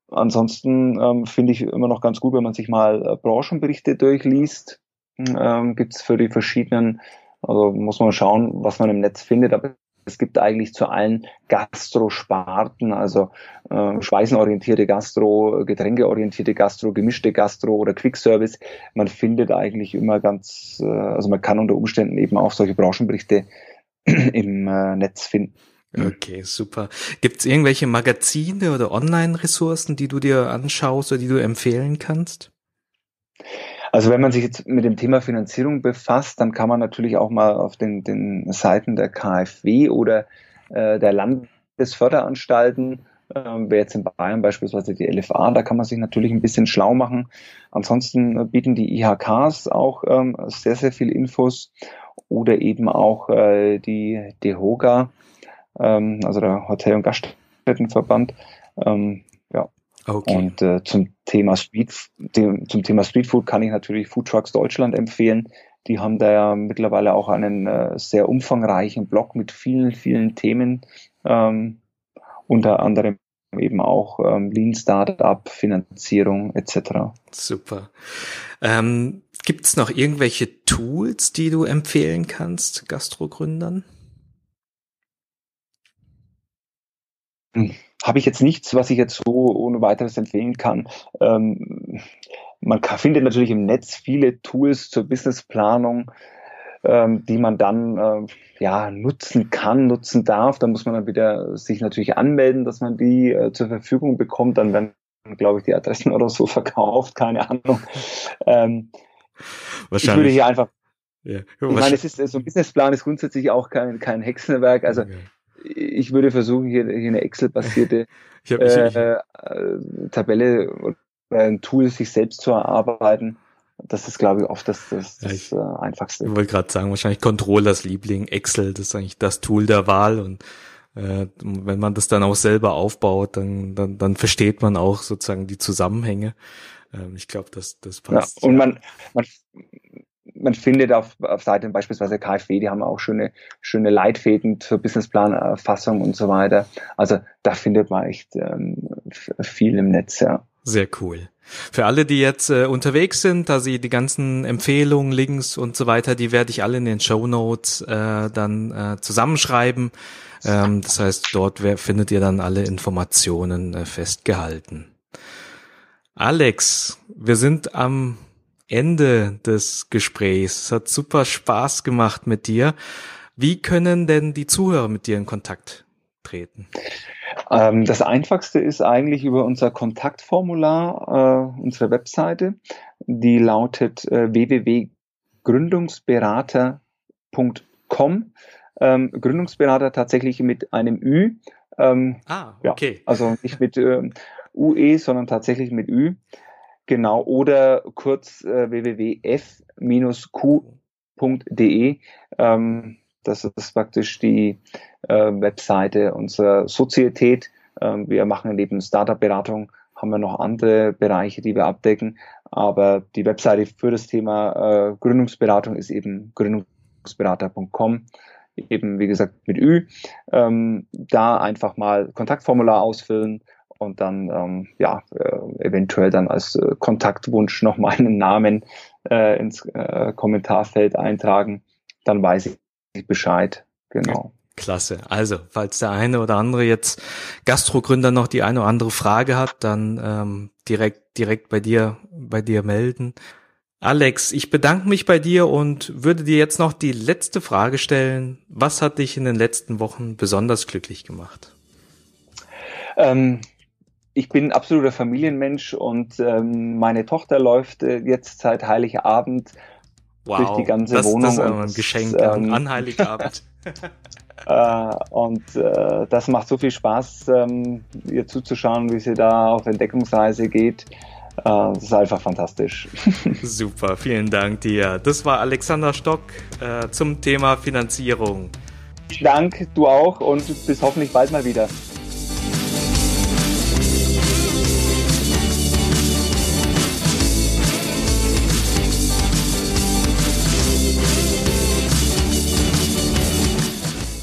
ansonsten ähm, finde ich immer noch ganz gut, wenn man sich mal äh, Branchenberichte durchliest. Ähm, Gibt es für die verschiedenen, also muss man schauen, was man im Netz findet, aber es gibt eigentlich zu allen Gastrosparten, also äh, speisenorientierte Gastro, getränkeorientierte Gastro, gemischte Gastro oder Quickservice. Man findet eigentlich immer ganz, äh, also man kann unter Umständen eben auch solche Branchenberichte [CLEARS THROAT] im äh, Netz finden. Okay, super. Gibt es irgendwelche Magazine oder Online-Ressourcen, die du dir anschaust oder die du empfehlen kannst? Also wenn man sich jetzt mit dem Thema Finanzierung befasst, dann kann man natürlich auch mal auf den, den Seiten der KfW oder äh, der Landesförderanstalten, äh, wer jetzt in Bayern beispielsweise die LFA, da kann man sich natürlich ein bisschen schlau machen. Ansonsten bieten die IHKs auch ähm, sehr, sehr viel Infos oder eben auch äh, die DEHOGA, ähm, also der Hotel- und Gaststättenverband. Ähm, Okay. Und äh, zum Thema Street, dem, zum Thema Streetfood kann ich natürlich Food Trucks Deutschland empfehlen. Die haben da ja mittlerweile auch einen äh, sehr umfangreichen Blog mit vielen, vielen Themen, ähm, unter anderem eben auch ähm, Lean Startup, Finanzierung etc. Super. Ähm, Gibt es noch irgendwelche Tools, die du empfehlen kannst, Gastrogründern? Hm habe ich jetzt nichts, was ich jetzt so ohne weiteres empfehlen kann. Ähm, man kann, findet natürlich im Netz viele Tools zur Businessplanung, ähm, die man dann äh, ja nutzen kann, nutzen darf. Da muss man dann wieder sich natürlich anmelden, dass man die äh, zur Verfügung bekommt. Dann werden, glaube ich, die Adressen oder so [LAUGHS] verkauft, keine Ahnung. Ähm, Wahrscheinlich. Ich würde hier einfach ja. Ich meine, es ist so ein Businessplan ist grundsätzlich auch kein, kein Hexenwerk. Also okay ich würde versuchen, hier, hier eine Excel-basierte [LAUGHS] äh, äh, Tabelle oder ein Tool sich selbst zu erarbeiten. Das ist, glaube ich, oft das, das, das ja, ich, äh, Einfachste. Ich wollte gerade sagen, wahrscheinlich Controllers Liebling, Excel, das ist eigentlich das Tool der Wahl und äh, wenn man das dann auch selber aufbaut, dann, dann, dann versteht man auch sozusagen die Zusammenhänge. Ähm, ich glaube, das, das passt. Ja, und man, man, man findet auf, auf Seiten beispielsweise KfW, die haben auch schöne, schöne Leitfäden zur Businessplanerfassung und so weiter. Also da findet man echt ähm, viel im Netz, ja. Sehr cool. Für alle, die jetzt äh, unterwegs sind, da sie die ganzen Empfehlungen, Links und so weiter, die werde ich alle in den Show Notes äh, dann äh, zusammenschreiben. Ähm, das heißt, dort findet ihr dann alle Informationen äh, festgehalten. Alex, wir sind am Ende des Gesprächs. Es hat super Spaß gemacht mit dir. Wie können denn die Zuhörer mit dir in Kontakt treten? Ähm, das einfachste ist eigentlich über unser Kontaktformular, äh, unsere Webseite. Die lautet äh, www.gründungsberater.com. Ähm, Gründungsberater tatsächlich mit einem Ü. Ähm, ah, okay. Ja, also nicht mit äh, UE, sondern tatsächlich mit Ü. Genau, oder kurz äh, www.f-q.de. Ähm, das ist praktisch die äh, Webseite unserer Sozietät. Ähm, wir machen neben Startup-Beratung, haben wir noch andere Bereiche, die wir abdecken. Aber die Webseite für das Thema äh, Gründungsberatung ist eben gründungsberater.com eben wie gesagt mit Ü. Ähm, da einfach mal Kontaktformular ausfüllen und dann ähm, ja äh, eventuell dann als äh, Kontaktwunsch noch meinen Namen äh, ins äh, Kommentarfeld eintragen, dann weiß ich Bescheid. Genau. Klasse. Also, falls der eine oder andere jetzt Gastrogründer noch die eine oder andere Frage hat, dann ähm, direkt direkt bei dir bei dir melden. Alex, ich bedanke mich bei dir und würde dir jetzt noch die letzte Frage stellen. Was hat dich in den letzten Wochen besonders glücklich gemacht? Ähm, ich bin absoluter Familienmensch und ähm, meine Tochter läuft äh, jetzt seit Heiligabend wow, durch die ganze das, Wohnung. Das ist ein Geschenk ähm, an Heiligabend. [LAUGHS] [LAUGHS] äh, und äh, das macht so viel Spaß, ähm, ihr zuzuschauen, wie sie da auf Entdeckungsreise geht. Äh, das ist einfach fantastisch. [LAUGHS] Super, vielen Dank dir. Das war Alexander Stock äh, zum Thema Finanzierung. Vielen Dank, du auch und bis hoffentlich bald mal wieder.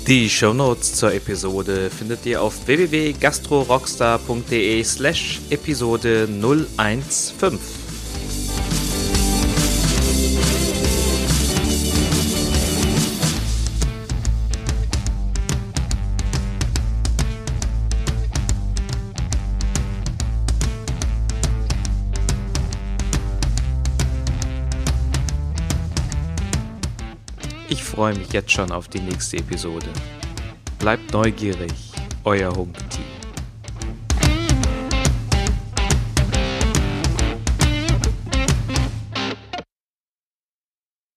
Die Shownotes zur Episode findet ihr auf www.gastrorockstar.de slash Episode 015. freue mich jetzt schon auf die nächste Episode. Bleibt neugierig, euer Humpty.